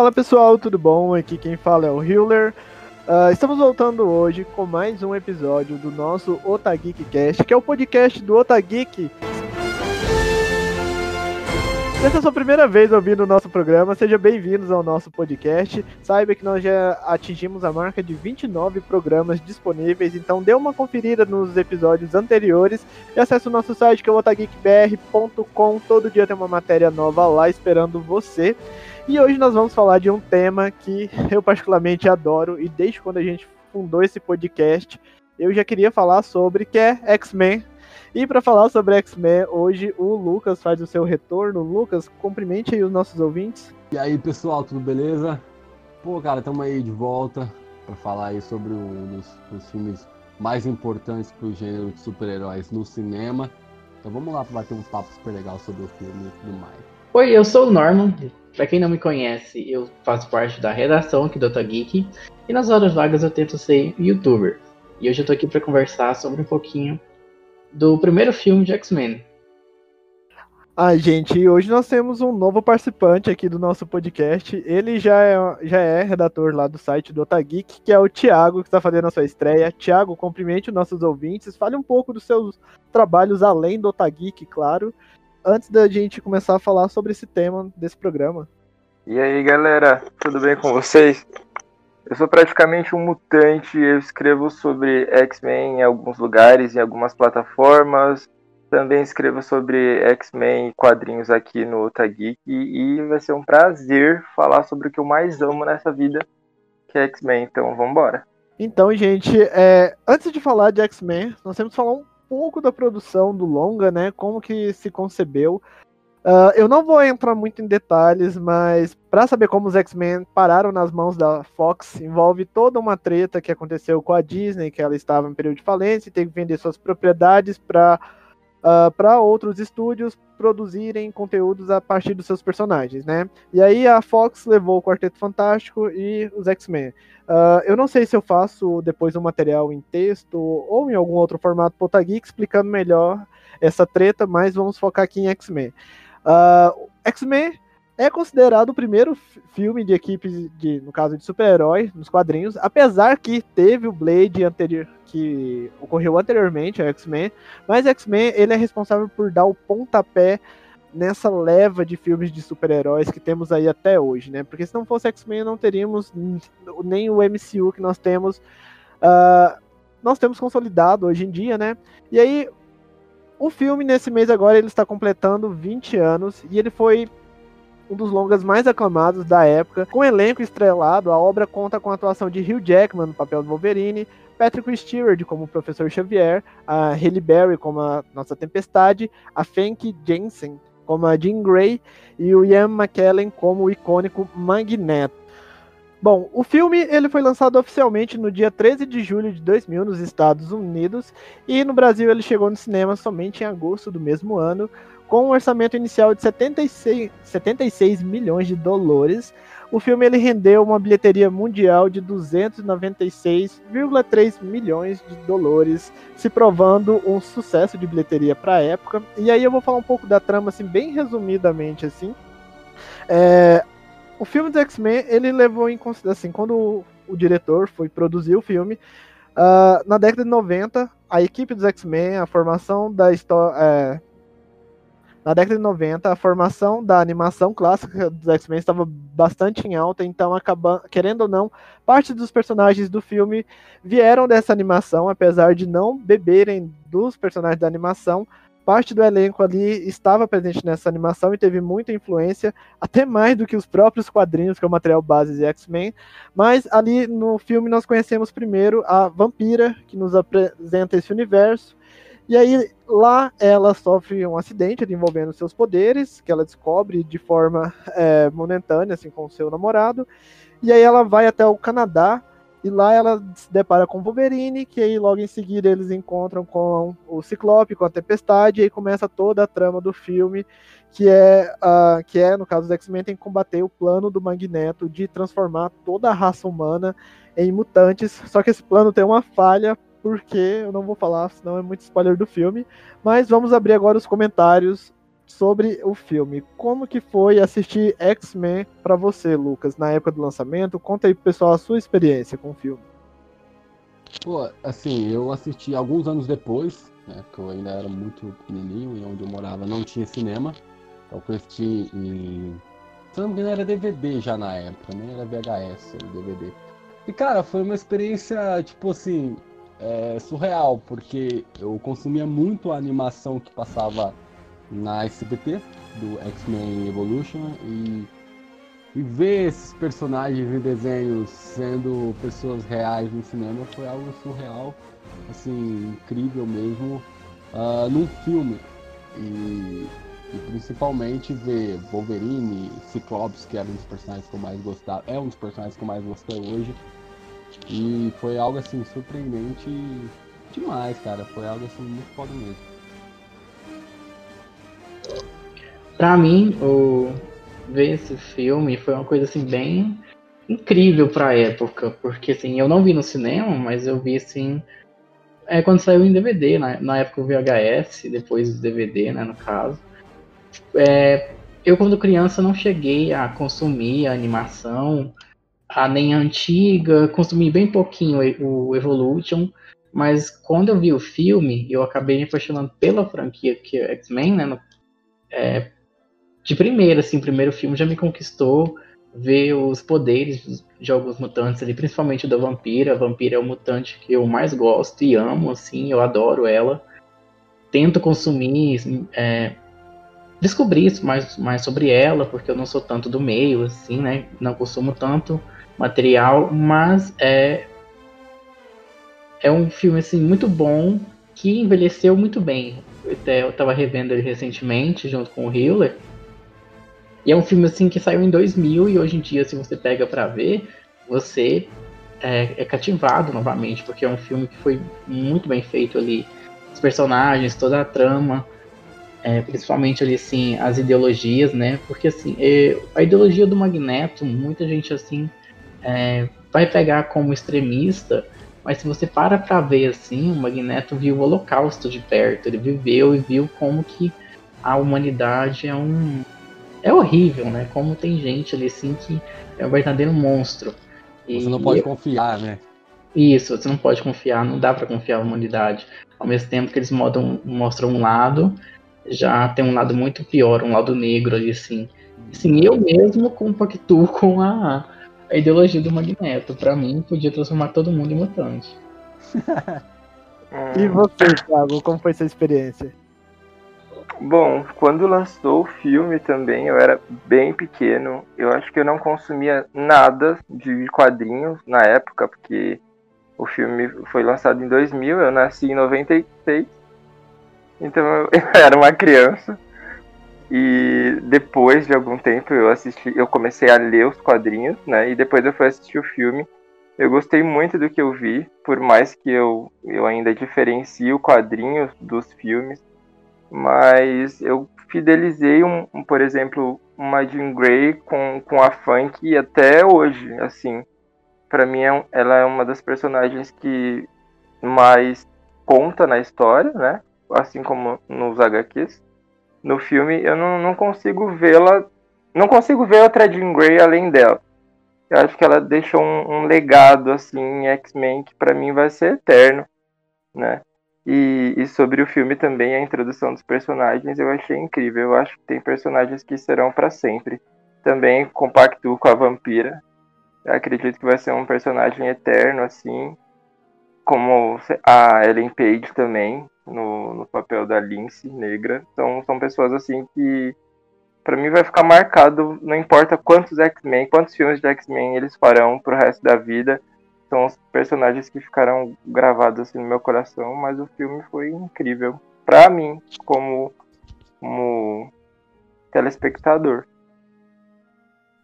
Fala pessoal, tudo bom? Aqui quem fala é o Hiller. Uh, estamos voltando hoje com mais um episódio do nosso Otageek Cast, que é o podcast do Otageek. Se essa é a sua primeira vez ouvindo o nosso programa, seja bem-vindos ao nosso podcast. Saiba que nós já atingimos a marca de 29 programas disponíveis, então dê uma conferida nos episódios anteriores e acesse o nosso site que é otageekbr.com. Todo dia tem uma matéria nova lá esperando você. E hoje nós vamos falar de um tema que eu particularmente adoro e desde quando a gente fundou esse podcast, eu já queria falar sobre, que é X-Men e para falar sobre X-Men, hoje o Lucas faz o seu retorno. Lucas, cumprimente aí os nossos ouvintes. E aí, pessoal, tudo beleza? Pô, cara, estamos aí de volta para falar aí sobre um dos, dos filmes mais importantes para o gênero de super-heróis no cinema. Então vamos lá para bater um papo super legal sobre o filme e tudo mais. Oi, eu sou o Norman. Para quem não me conhece, eu faço parte da redação aqui do Otageek e nas horas vagas eu tento ser youtuber. E hoje eu tô aqui para conversar sobre um pouquinho do primeiro filme de X-Men. Ah, gente, hoje nós temos um novo participante aqui do nosso podcast. Ele já é, já é redator lá do site do Otageek, que é o Thiago, que está fazendo a sua estreia. Thiago, cumprimente os nossos ouvintes. Fale um pouco dos seus trabalhos além do Otageek, claro, antes da gente começar a falar sobre esse tema desse programa. E aí, galera, tudo bem com vocês? Eu sou praticamente um mutante, eu escrevo sobre X-Men em alguns lugares, em algumas plataformas. Também escrevo sobre X-Men quadrinhos aqui no Otageek e vai ser um prazer falar sobre o que eu mais amo nessa vida, que é X-Men. Então, vamos embora. Então, gente, é, antes de falar de X-Men, nós temos que falar um pouco da produção do longa, né? Como que se concebeu. Uh, eu não vou entrar muito em detalhes, mas para saber como os X-Men pararam nas mãos da Fox, envolve toda uma treta que aconteceu com a Disney, que ela estava em período de falência e teve que vender suas propriedades para uh, para outros estúdios produzirem conteúdos a partir dos seus personagens, né? E aí a Fox levou o Quarteto Fantástico e os X-Men. Uh, eu não sei se eu faço depois um material em texto ou em algum outro formato Potageek explicando melhor essa treta, mas vamos focar aqui em X-Men. Uh, X-Men é considerado o primeiro filme de equipe, de, no caso de super-herói, nos quadrinhos, apesar que teve o Blade anterior, que ocorreu anteriormente, a X-Men, mas X-Men ele é responsável por dar o pontapé nessa leva de filmes de super-heróis que temos aí até hoje, né? Porque se não fosse X-Men, não teríamos nem o MCU que nós temos. Uh, nós temos consolidado hoje em dia, né? E aí, o filme, nesse mês agora, ele está completando 20 anos e ele foi um dos longas mais aclamados da época. Com elenco estrelado, a obra conta com a atuação de Hugh Jackman no papel do Wolverine, Patrick Stewart como o Professor Xavier, a Halle Berry como a Nossa Tempestade, a Fank Jensen como a Jean Grey e o Ian McKellen como o icônico Magneto. Bom, o filme ele foi lançado oficialmente no dia 13 de julho de 2000 nos Estados Unidos e no Brasil ele chegou no cinema somente em agosto do mesmo ano, com um orçamento inicial de 76, 76 milhões de dólares. O filme ele rendeu uma bilheteria mundial de 296,3 milhões de dólares, se provando um sucesso de bilheteria para a época. E aí eu vou falar um pouco da trama assim bem resumidamente assim. É, o filme do X-Men, ele levou em consideração, assim, quando o, o, diretor foi produzir o filme, uh, na década de 90, a equipe dos X-Men, a formação da história. É, na década de 90, a formação da animação clássica dos X-Men estava bastante em alta, então, acaba, querendo ou não, parte dos personagens do filme vieram dessa animação, apesar de não beberem dos personagens da animação, parte do elenco ali estava presente nessa animação e teve muita influência, até mais do que os próprios quadrinhos, que é o material base de X-Men. Mas ali no filme nós conhecemos primeiro a vampira, que nos apresenta esse universo. E aí lá ela sofre um acidente envolvendo seus poderes, que ela descobre de forma é, momentânea, assim, com seu namorado. E aí ela vai até o Canadá e lá ela se depara com o Wolverine, que aí logo em seguida eles encontram com o Ciclope, com a Tempestade, e aí começa toda a trama do filme, que é, uh, que é no caso dos X-Men, tem que combater o plano do Magneto de transformar toda a raça humana em mutantes. Só que esse plano tem uma falha, porque eu não vou falar, senão é muito spoiler do filme. Mas vamos abrir agora os comentários sobre o filme. Como que foi assistir X-Men para você, Lucas, na época do lançamento? Conta aí pro pessoal a sua experiência com o filme. Pô, assim, eu assisti alguns anos depois, né, que eu ainda era muito pequenininho e onde eu morava não tinha cinema. Então eu assisti em... Se não me era DVD já na época, nem era VHS, era DVD. E cara, foi uma experiência, tipo assim, é, surreal, porque eu consumia muito a animação que passava na SBT, do X-Men Evolution, e, e ver esses personagens em desenhos sendo pessoas reais no cinema foi algo surreal, assim, incrível mesmo, uh, num filme. E, e, principalmente ver Wolverine, Cyclops, que era um dos personagens que eu mais gostava, é um dos personagens que eu mais gostei hoje. E foi algo assim surpreendente demais, cara. Foi algo assim muito foda mesmo. Pra mim, o... ver esse filme foi uma coisa assim bem incrível pra época, porque assim, eu não vi no cinema, mas eu vi assim é quando saiu em DVD, na, na época o VHS, depois o DVD, né, no caso. É, eu quando criança não cheguei a consumir a animação, a nem antiga, consumi bem pouquinho o Evolution, mas quando eu vi o filme, eu acabei me apaixonando pela franquia que é X-Men, né? No, é, de primeira, assim, o primeiro filme já me conquistou ver os poderes de alguns mutantes ali, principalmente da Vampira. A Vampira é o mutante que eu mais gosto e amo, assim, eu adoro ela. Tento consumir, é, descobrir mais, mais sobre ela, porque eu não sou tanto do meio, assim, né? Não consumo tanto material, mas é é um filme assim muito bom que envelheceu muito bem. Até eu estava revendo ele recentemente junto com o Hiller. E é um filme assim que saiu em 2000 e hoje em dia se você pega para ver, você é, é, cativado novamente, porque é um filme que foi muito bem feito ali. Os personagens, toda a trama, é, principalmente ali assim as ideologias, né? Porque assim, é, a ideologia do Magneto, muita gente assim é, vai pegar como extremista, mas se você para pra ver assim, o Magneto viu o Holocausto de perto, ele viveu e viu como que a humanidade é um é horrível, né? Como tem gente ali assim que é um verdadeiro monstro. Você não pode confiar, né? Isso, você não pode confiar, não dá para confiar na humanidade. Ao mesmo tempo que eles mostram, mostram um lado, já tem um lado muito pior, um lado negro ali, assim. Assim, eu mesmo compactuo com a, a ideologia do Magneto. Para mim, podia transformar todo mundo em mutante. e você, Thiago, como foi sua experiência? Bom, quando lançou o filme também, eu era bem pequeno. Eu acho que eu não consumia nada de quadrinhos na época, porque o filme foi lançado em 2000, eu nasci em 96. Então eu era uma criança. E depois de algum tempo eu assisti, eu comecei a ler os quadrinhos, né? E depois eu fui assistir o filme. Eu gostei muito do que eu vi, por mais que eu, eu ainda diferencie o quadrinho dos filmes, mas eu fidelizei um, um, por exemplo, uma Jean Grey com, com a Funk até hoje, assim. Para mim é, ela é uma das personagens que mais conta na história, né? Assim como nos HQs no filme, eu não, não consigo vê-la. Não consigo ver outra Jean Grey além dela. Eu acho que ela deixou um, um legado assim em X-Men que para mim vai ser eterno, né? E, e, sobre o filme também, a introdução dos personagens eu achei incrível. Eu acho que tem personagens que serão para sempre. Também compactuo com a vampira. Eu acredito que vai ser um personagem eterno, assim. Como a Ellen Page também no, no papel da Lince negra. Então são pessoas assim que para mim vai ficar marcado, não importa quantos X-Men, quantos filmes de X-Men eles farão pro resto da vida. São os personagens que ficarão gravados assim no meu coração, mas o filme foi incrível para mim como como telespectador.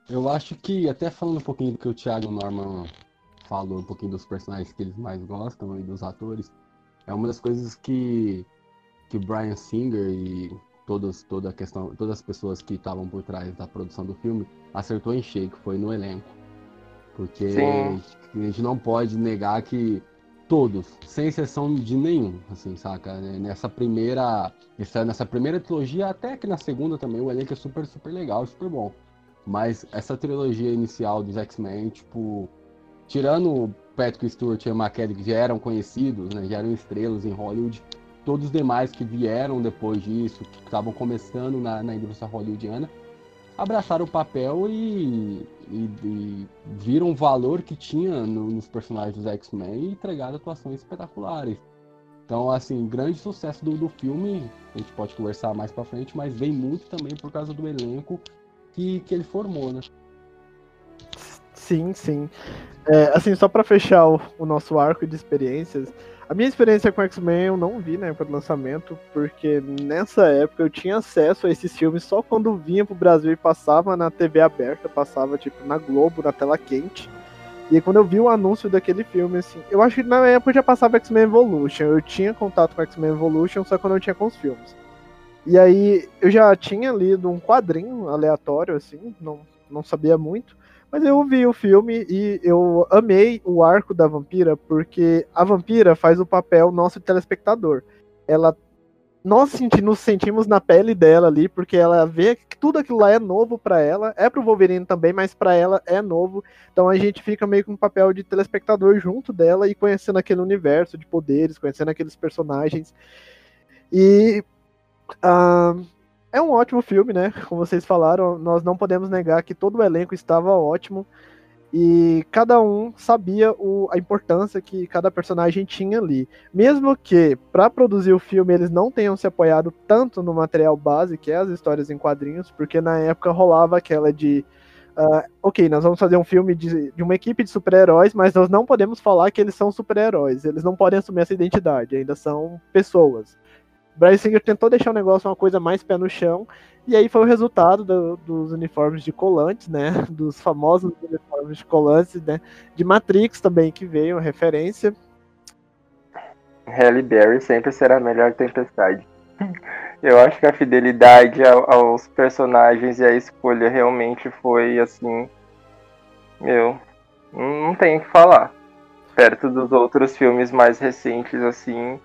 Eu acho que até falando um pouquinho do que o Thiago Norman falou, um pouquinho dos personagens que eles mais gostam e dos atores, é uma das coisas que que Brian Singer e todos, toda a questão, todas as pessoas que estavam por trás da produção do filme acertou em cheio, que foi no elenco. Porque Sim. a gente não pode negar que todos, sem exceção de nenhum, assim, saca? Nessa primeira, nessa primeira trilogia, até que na segunda também, o elenco é super, super legal, super bom. Mas essa trilogia inicial dos X-Men, tipo, tirando Patrick Stewart e Emma Kelly, que já eram conhecidos, né, já eram estrelas em Hollywood, todos os demais que vieram depois disso, que estavam começando na, na indústria hollywoodiana, abraçaram o papel e, e, e viram o valor que tinha no, nos personagens dos X-Men e entregaram atuações espetaculares. Então, assim, grande sucesso do, do filme, a gente pode conversar mais pra frente, mas vem muito também por causa do elenco que, que ele formou, né? Sim, sim. É, assim, só para fechar o, o, nosso arco de experiências, a minha experiência com X-Men eu não vi época do lançamento, porque nessa época eu tinha acesso a esses filmes só quando vinha pro Brasil e passava na TV aberta, passava tipo na Globo, na tela quente. E aí, quando eu vi o anúncio daquele filme, assim, eu acho que na época já passava X-Men Evolution, eu tinha contato com X-Men Evolution, só que eu tinha com os filmes. E aí eu já tinha lido um quadrinho aleatório, assim, não, não sabia muito. Mas eu vi o filme e eu amei o arco da vampira, porque a vampira faz o papel nosso telespectador. Ela. Nós senti, nos sentimos na pele dela ali, porque ela vê que tudo aquilo lá é novo para ela, é pro Wolverine também, mas para ela é novo. Então a gente fica meio com um papel de telespectador junto dela e conhecendo aquele universo de poderes, conhecendo aqueles personagens. E uh, é um ótimo filme, né? Como vocês falaram, nós não podemos negar que todo o elenco estava ótimo e cada um sabia o, a importância que cada personagem tinha ali. Mesmo que para produzir o filme eles não tenham se apoiado tanto no material base, que é as histórias em quadrinhos, porque na época rolava aquela de. Uh, ok, nós vamos fazer um filme de, de uma equipe de super-heróis, mas nós não podemos falar que eles são super-heróis. Eles não podem assumir essa identidade, ainda são pessoas. Bryce Singer tentou deixar o negócio uma coisa mais pé no chão, e aí foi o resultado do, dos uniformes de colantes, né? Dos famosos uniformes de colantes, né? De Matrix também, que veio referência. Halle Berry sempre será a melhor tempestade. Eu acho que a fidelidade aos personagens e a escolha realmente foi assim. Meu, não tem o que falar. Perto dos outros filmes mais recentes, assim,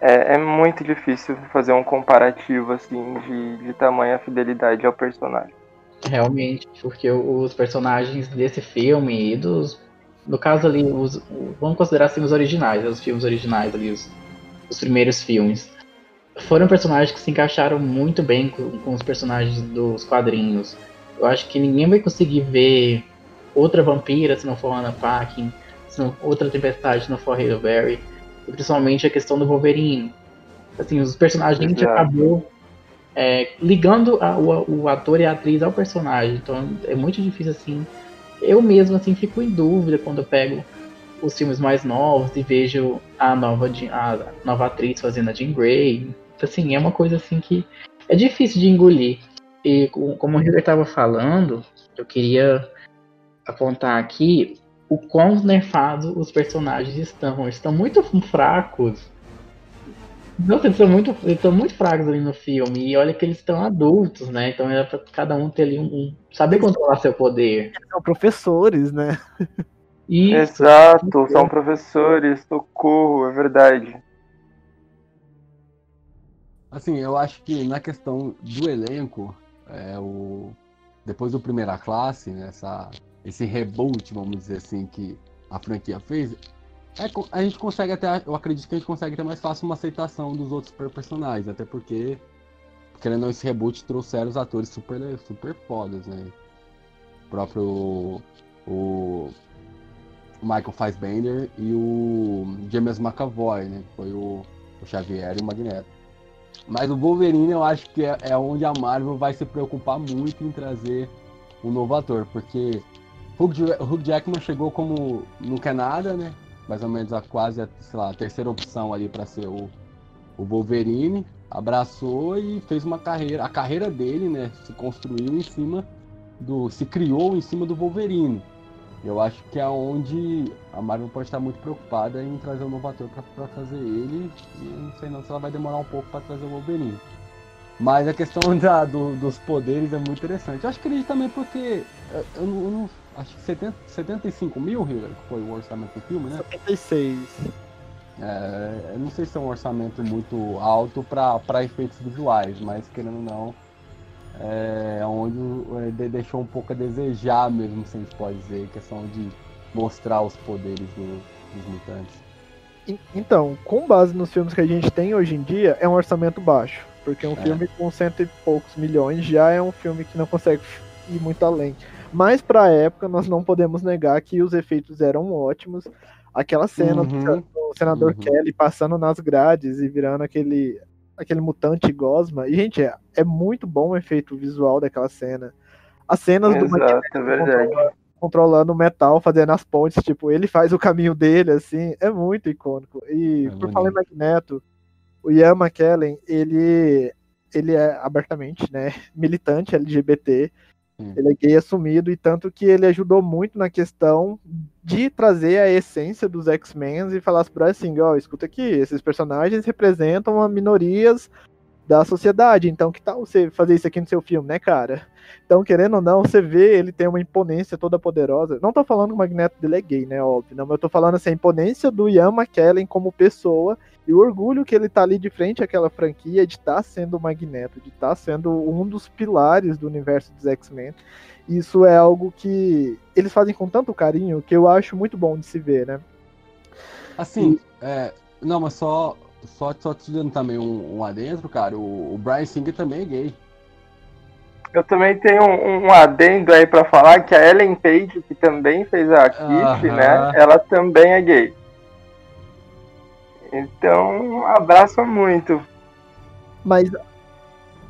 é, é, muito difícil fazer um comparativo assim de, de tamanha fidelidade ao personagem. Realmente, porque os personagens desse filme e dos. No caso ali, os, vamos considerar assim os originais, os filmes originais ali, os, os primeiros filmes. Foram personagens que se encaixaram muito bem com, com os personagens dos quadrinhos. Eu acho que ninguém vai conseguir ver outra vampira se não for Anna Paquin, se não, outra tempestade se não for Halle Berry principalmente a questão do Wolverine. Assim, os personagens a gente acabou é, ligando a, o, o, ator e a atriz ao personagem. Então é muito difícil assim. Eu mesmo assim fico em dúvida quando eu pego os filmes mais novos e vejo a nova, a nova atriz fazendo a Jean Grey. Assim, é uma coisa assim que é difícil de engolir. E como o River estava falando, eu queria apontar aqui o quão nerfados os personagens estão. Eles estão muito fracos. Nossa, eles estão muito, eles estão muito fracos ali no filme. E olha que eles estão adultos, né? Então é pra cada um ter ali um. um saber controlar seu poder. São professores, né? Isso. Exato, são professores, socorro, é verdade. Assim, eu acho que na questão do elenco, é, o... depois do Primeira Classe, né, essa esse reboot, vamos dizer assim, que a franquia fez, é, a gente consegue até, eu acredito que a gente consegue ter mais fácil uma aceitação dos outros personagens, até porque, querendo ou não, esse reboot trouxeram os atores super, super fodas, né? O próprio o Michael Fassbender e o James McAvoy, né? Foi o, o Xavier e o Magneto. Mas o Wolverine eu acho que é, é onde a Marvel vai se preocupar muito em trazer um novo ator, porque Hugh, Hugh Jackman chegou como não quer nada, né? Mais ou menos a quase a, sei lá, a terceira opção ali para ser o, o Wolverine. Abraçou e fez uma carreira. A carreira dele, né? Se construiu em cima do. se criou em cima do Wolverine. Eu acho que é onde a Marvel pode estar muito preocupada em trazer um novo ator para fazer ele. E não sei não se ela vai demorar um pouco para trazer o Wolverine. Mas a questão da, do, dos poderes é muito interessante. Eu acho que ele também porque. Eu, eu não, eu não- Acho que 70, 75 mil, Hillary, que foi o orçamento do filme, né? 76. É, eu não sei se é um orçamento muito alto para efeitos visuais, mas querendo ou não, é onde é, de- deixou um pouco a desejar mesmo, se a gente pode dizer, questão de mostrar os poderes do- dos mutantes. En- Então, com base nos filmes que a gente tem hoje em dia, é um orçamento baixo. Porque um É. filme com cento e poucos milhões já é um filme que não consegue ir muito além. Mas pra época, nós não podemos negar que os efeitos eram ótimos. Aquela cena do Uhum. do senador Uhum. Kelly passando nas grades e virando aquele, aquele mutante gosma. E, gente, é, é muito bom o efeito visual daquela cena. As cenas do Exato, é verdade. controlando o metal, fazendo as pontes, tipo, ele faz o caminho dele, assim, é muito icônico. E É por falar em. Magneto, o Ian McKellen, ele, ele é abertamente, né, militante LGBT, Sim. ele é gay assumido, e tanto que ele ajudou muito na questão de trazer a essência dos X-Men e falar para assim, ó, escuta aqui, esses personagens representam a minorias da sociedade, então que tal você fazer isso aqui no seu filme, né, cara? Então, querendo ou não, você vê ele tem uma imponência toda poderosa. Não tô falando que o Magneto dele é gay, né? Óbvio. Não, mas eu tô falando assim, a imponência do Ian McKellen como pessoa e o orgulho que ele tá ali de frente àquela franquia de estar sendo o Magneto, de estar sendo um dos pilares do universo dos X-Men. Isso é algo que eles fazem com tanto carinho que eu acho muito bom de se ver, né? Assim, é, não, mas só, só, só te dando também um, um adentro, cara, o, o Brian Singer também é gay. Eu também tenho um, um adendo aí pra falar que a Ellen Page, que também fez a Kitty, Aham. né? Ela também é gay. Então, abraça muito. Mas,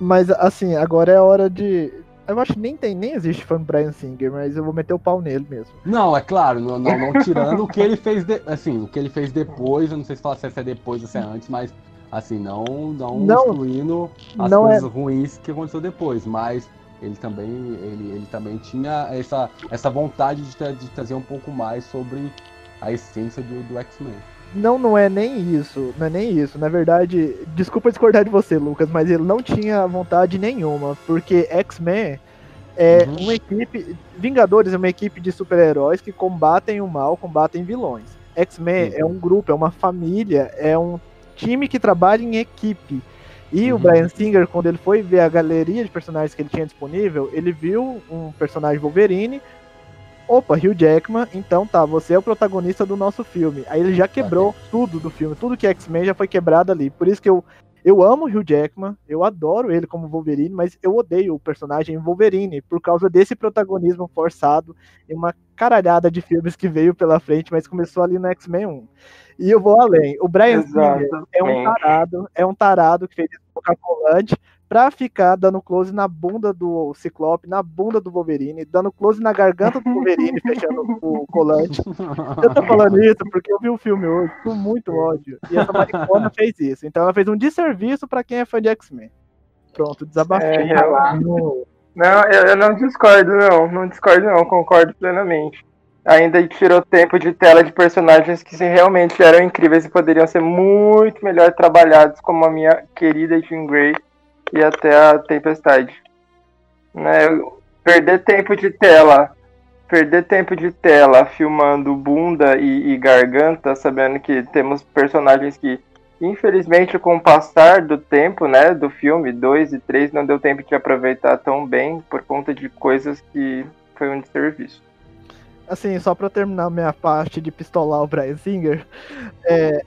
mas assim, agora é hora de. Eu acho que nem tem, nem existe fã do Brian Singer, mas eu vou meter o pau nele mesmo. Não, é claro, não, não, não tirando o que ele fez, de- assim, o que ele fez depois, eu não sei se fala se é depois ou se é antes, mas assim, não, não, Não, excluindo as não é- coisas ruins que aconteceu depois, mas ele também, ele, ele também tinha essa, essa vontade de, tra- de trazer um pouco mais sobre a essência do, do X-Men. Não, não é nem isso, não é nem isso. Na verdade, desculpa discordar de você, Lucas, mas ele não tinha vontade nenhuma, porque X-Men é Uhum. uma equipe. Vingadores é uma equipe de super-heróis que combatem o mal, combatem vilões. X-Men Uhum. é um grupo, é uma família, é um time que trabalha em equipe. E o Uhum. Brian Singer, quando ele foi ver a galeria de personagens que ele tinha disponível, ele viu um personagem Wolverine. Opa, Hugh Jackman, então tá, você é o protagonista do nosso filme. Aí ele já quebrou tudo do filme, tudo que é X-Men já foi quebrado ali. Por isso que eu, eu amo Hugh Jackman, eu adoro ele como Wolverine, mas eu odeio o personagem Wolverine por causa desse protagonismo forçado em uma caralhada de filmes que veio pela frente, mas começou ali no X-Men 1. E eu vou além. O Brian Singer é um tarado, é um tarado que fez isso com o pra ficar dando close na bunda do Ciclope, na bunda do Wolverine, dando close na garganta do Wolverine, fechando o colante. Eu tô falando isso porque eu vi o filme hoje com muito ódio. E essa maricona fez isso. Então ela fez um desserviço pra quem é fã de X-Men. Pronto, desabafei. É, real. Não, eu, eu não discordo, não. Não discordo, não. Concordo plenamente. Ainda tirou tempo de tela de personagens que se realmente eram incríveis e poderiam ser muito melhor trabalhados, como a minha querida Jean Grey e até a Tempestade. Né, perder tempo de tela, perder tempo de tela filmando bunda e, e garganta, sabendo que temos personagens que, infelizmente, com o passar do tempo, né, do filme 2 e 3, não deu tempo de aproveitar tão bem por conta de coisas que foi um desserviço. assim, só pra terminar minha parte de pistolar o Brian Singer, é,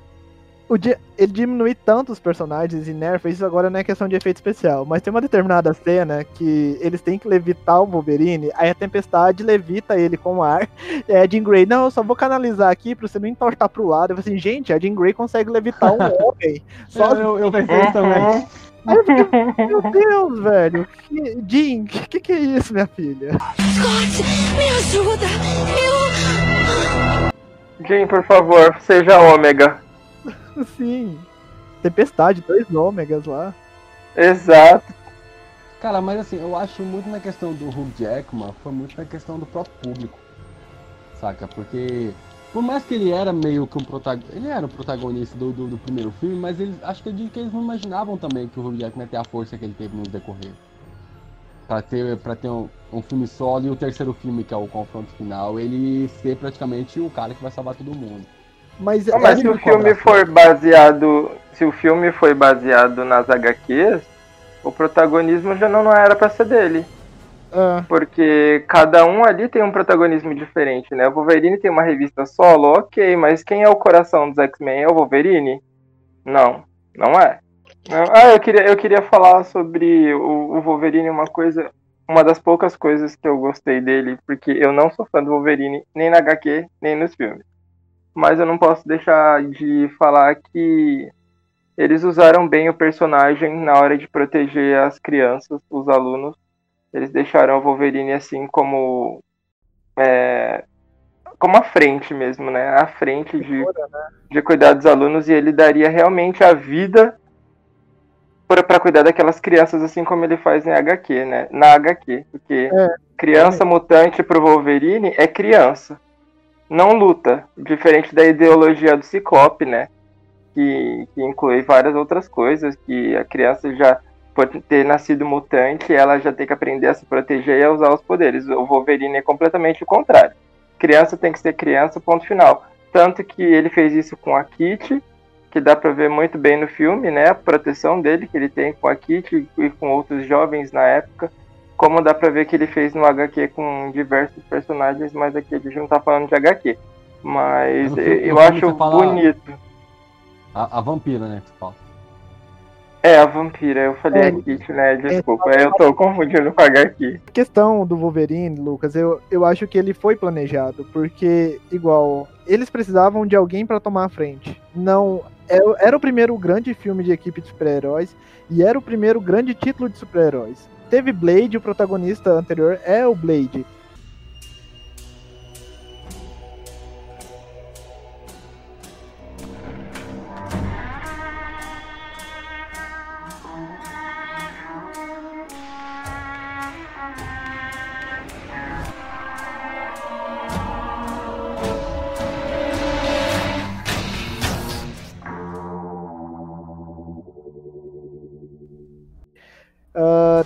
o di- ele diminui tanto os personagens e nerfa, isso agora não é questão de efeito especial, mas tem uma determinada cena que eles têm que levitar o Wolverine, aí a tempestade levita ele com o ar, e aí a Jean Grey, não, eu só vou canalizar aqui pra você não entortar pro lado. Eu falei assim, gente, a Jean Grey consegue levitar um homem. Só eu, eu pensei isso também. Aí eu fiquei, meu Deus, velho, que, Jean, que, que que é isso, minha filha? Scott, me ajuda! Eu. Jean, por favor, seja ômega. Sim. Tempestade, dois ômegas lá. Exato. Cara, mas assim, eu acho muito na questão do Hugh Jackman, foi muito na questão do próprio público. Saca? Porque. por mais que ele era meio que um protagonista. Ele era o protagonista do, do, do, primeiro filme, mas eles, acho que eu digo que eles não imaginavam também que o Hugh Jackman ia ter a força que ele teve no decorrer. Pra ter, pra ter um, um filme solo e o terceiro filme, que é o confronto final, ele ser praticamente o cara que vai salvar todo mundo. Mas, não, mas se o filme for baseado. Se o filme foi baseado nas HQs, o protagonismo já não, não era pra ser dele. Ah. Porque cada um ali tem um protagonismo diferente, né? O Wolverine tem uma revista solo, ok, mas quem é o coração dos X-Men? É o Wolverine? Não, não é. Ah, eu queria, eu queria falar sobre o, o Wolverine, uma coisa, uma das poucas coisas que eu gostei dele, porque eu não sou fã do Wolverine, nem na HQ, nem nos filmes. Mas eu não posso deixar de falar que eles usaram bem o personagem na hora de proteger as crianças, os alunos, eles deixaram o Wolverine assim como. É, como a frente mesmo, né? A frente de, né? de cuidar dos alunos e ele daria realmente a vida para cuidar daquelas crianças, assim como ele faz em HQ, né? Na HQ. Porque é, criança é. mutante pro Wolverine é criança. Não luta. Diferente da ideologia do Ciclope, né? Que, que inclui várias outras coisas, que a criança já por ter nascido mutante, ela já tem que aprender a se proteger e a usar os poderes. O Wolverine é completamente o contrário. Criança tem que ser criança, ponto final. Tanto que ele fez isso com a Kitty, que dá para ver muito bem no filme, né? A proteção dele que ele tem com a Kitty e com outros jovens na época. Como dá pra ver que ele fez no HQ com diversos personagens, mas aqui a gente não tá falando de HQ. Mas eu, eu acho bonito. A, a vampira, né? Que você fala. É, a vampira, eu falei é, a Kit, né? Desculpa, é, eu tô confundindo com a HQ. A questão do Wolverine, Lucas, eu, eu acho que ele foi planejado, porque, igual, eles precisavam de alguém para tomar a frente. Não. É, era o primeiro grande filme de equipe de super-heróis e era o primeiro grande título de super-heróis. Teve Blade, o protagonista anterior é o Blade.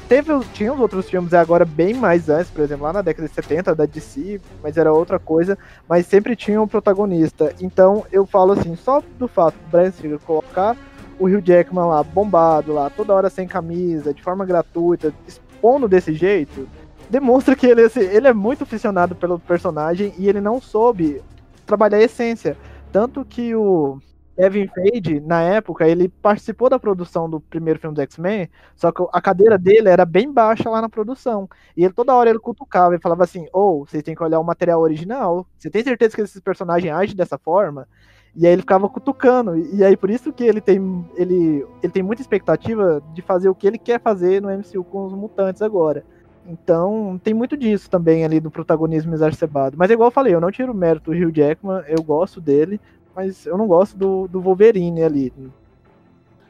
Teve, tinha os outros filmes agora bem mais antes, por exemplo, lá na década de 70 da DC, mas era outra coisa, mas sempre tinha um protagonista. Então eu falo assim, só do fato do Brian Singer colocar o Hugh Jackman lá bombado lá, toda hora sem camisa, de forma gratuita, expondo desse jeito, demonstra que ele, assim, ele é muito aficionado pelo personagem e ele não soube trabalhar a essência. Tanto que o Kevin Feige, na época, ele participou da produção do primeiro filme do X-Men, só que a cadeira dele era bem baixa lá na produção. E ele toda hora ele cutucava e falava assim: ou oh, vocês têm que olhar o material original. Você tem certeza que esses personagens agem dessa forma? E aí ele ficava cutucando. E aí por isso que ele tem, ele, ele tem muita expectativa de fazer o que ele quer fazer no MCU com os mutantes agora. Então, tem muito disso também ali do protagonismo exacerbado. Mas igual eu falei, eu não tiro o mérito do Hugh Jackman, eu gosto dele, mas eu não gosto do, do Wolverine ali.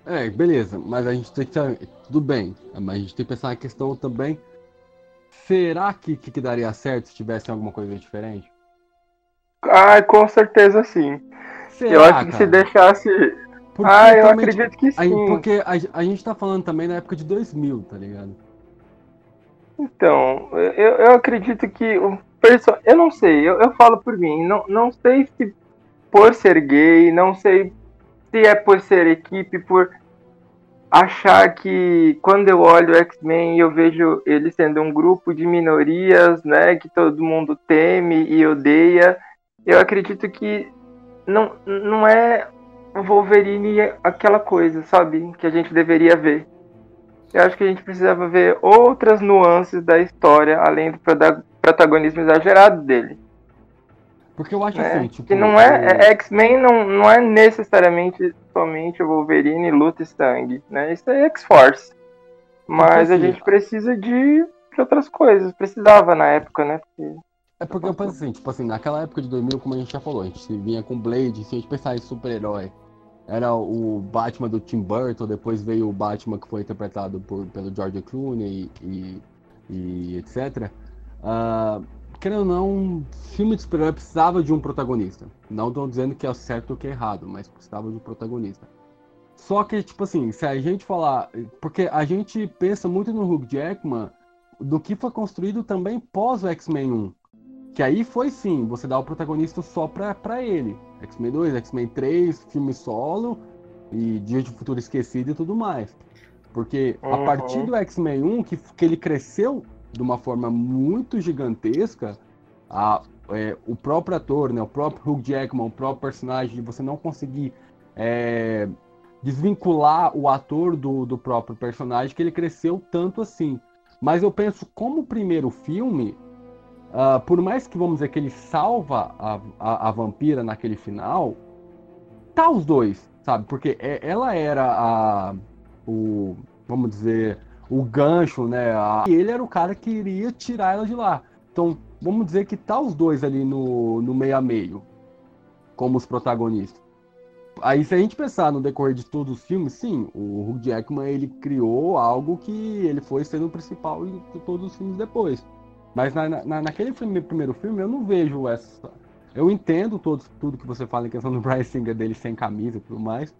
É, beleza, mas a gente tem que. Tudo bem, mas a gente tem que pensar na questão também. Será que, que, que daria certo se tivesse alguma coisa diferente? Ah, com certeza sim. Será, eu acho que cara? se deixasse. Porque ah, eu acredito que sim. porque a, a gente tá falando também na época de 2000, tá ligado? Então, eu, eu acredito que o perso... Eu não sei, eu, eu falo por mim, não, não sei se por ser gay, não sei se é por ser equipe, por achar que quando eu olho X-Men eu vejo ele sendo um grupo de minorias, né, que todo mundo teme e odeia. Eu acredito que não, não é o Wolverine aquela coisa, sabe, que a gente deveria ver. Eu acho que a gente precisava ver outras nuances da história além do protagonismo exagerado dele. Porque eu acho é, assim, tipo. Que não é. é X-Men não, não é necessariamente somente o Wolverine, luta e sangue, né? Isso é X-Force. Mas assim, a gente precisa de, de, outras coisas. Precisava na época, né? Porque... É porque eu penso assim, tipo assim, naquela época de 2000, como a gente já falou, a gente vinha com Blade, se a gente pensar em super-herói, era o Batman do Tim Burton, depois veio o Batman que foi interpretado por, pelo George Clooney e, e, e etc. Uh, querendo ou não, filme de super-herói precisava de um protagonista. Não estou dizendo que é certo ou que é errado, mas precisava de um protagonista. Só que, tipo assim, se a gente falar. Porque a gente pensa muito no Hugh Jackman do que foi construído também pós o X-Men 1. Que aí foi sim, você dá o protagonista só pra, pra ele. X-Men 2, X-Men 3, filme solo e Dia de Futuro Esquecido e tudo mais. Porque uhum. a partir do X-Men 1, que, que ele cresceu de uma forma muito gigantesca, a, é, o próprio ator, né, o próprio Hugh Jackman, o próprio personagem, você não conseguir é, desvincular o ator do, do próprio personagem, que ele cresceu tanto assim. Mas eu penso, como o primeiro filme, uh, por mais que vamos dizer que ele salva a, a, a, vampira naquele final, tá os dois, sabe? Porque é, ela era a, o, vamos dizer, o gancho, né? A, e ele era o cara que iria tirar ela de lá. Então, vamos dizer que tá os dois ali no, no meio a meio, como os protagonistas. Aí, se a gente pensar no decorrer de todos os filmes, sim, o Hugh Jackman ele criou algo que ele foi sendo o principal de todos os filmes depois. Mas na, na, naquele filme, primeiro filme, eu não vejo essa. Eu entendo todo, tudo que você fala em questão do Brian Singer dele sem camisa e tudo mais.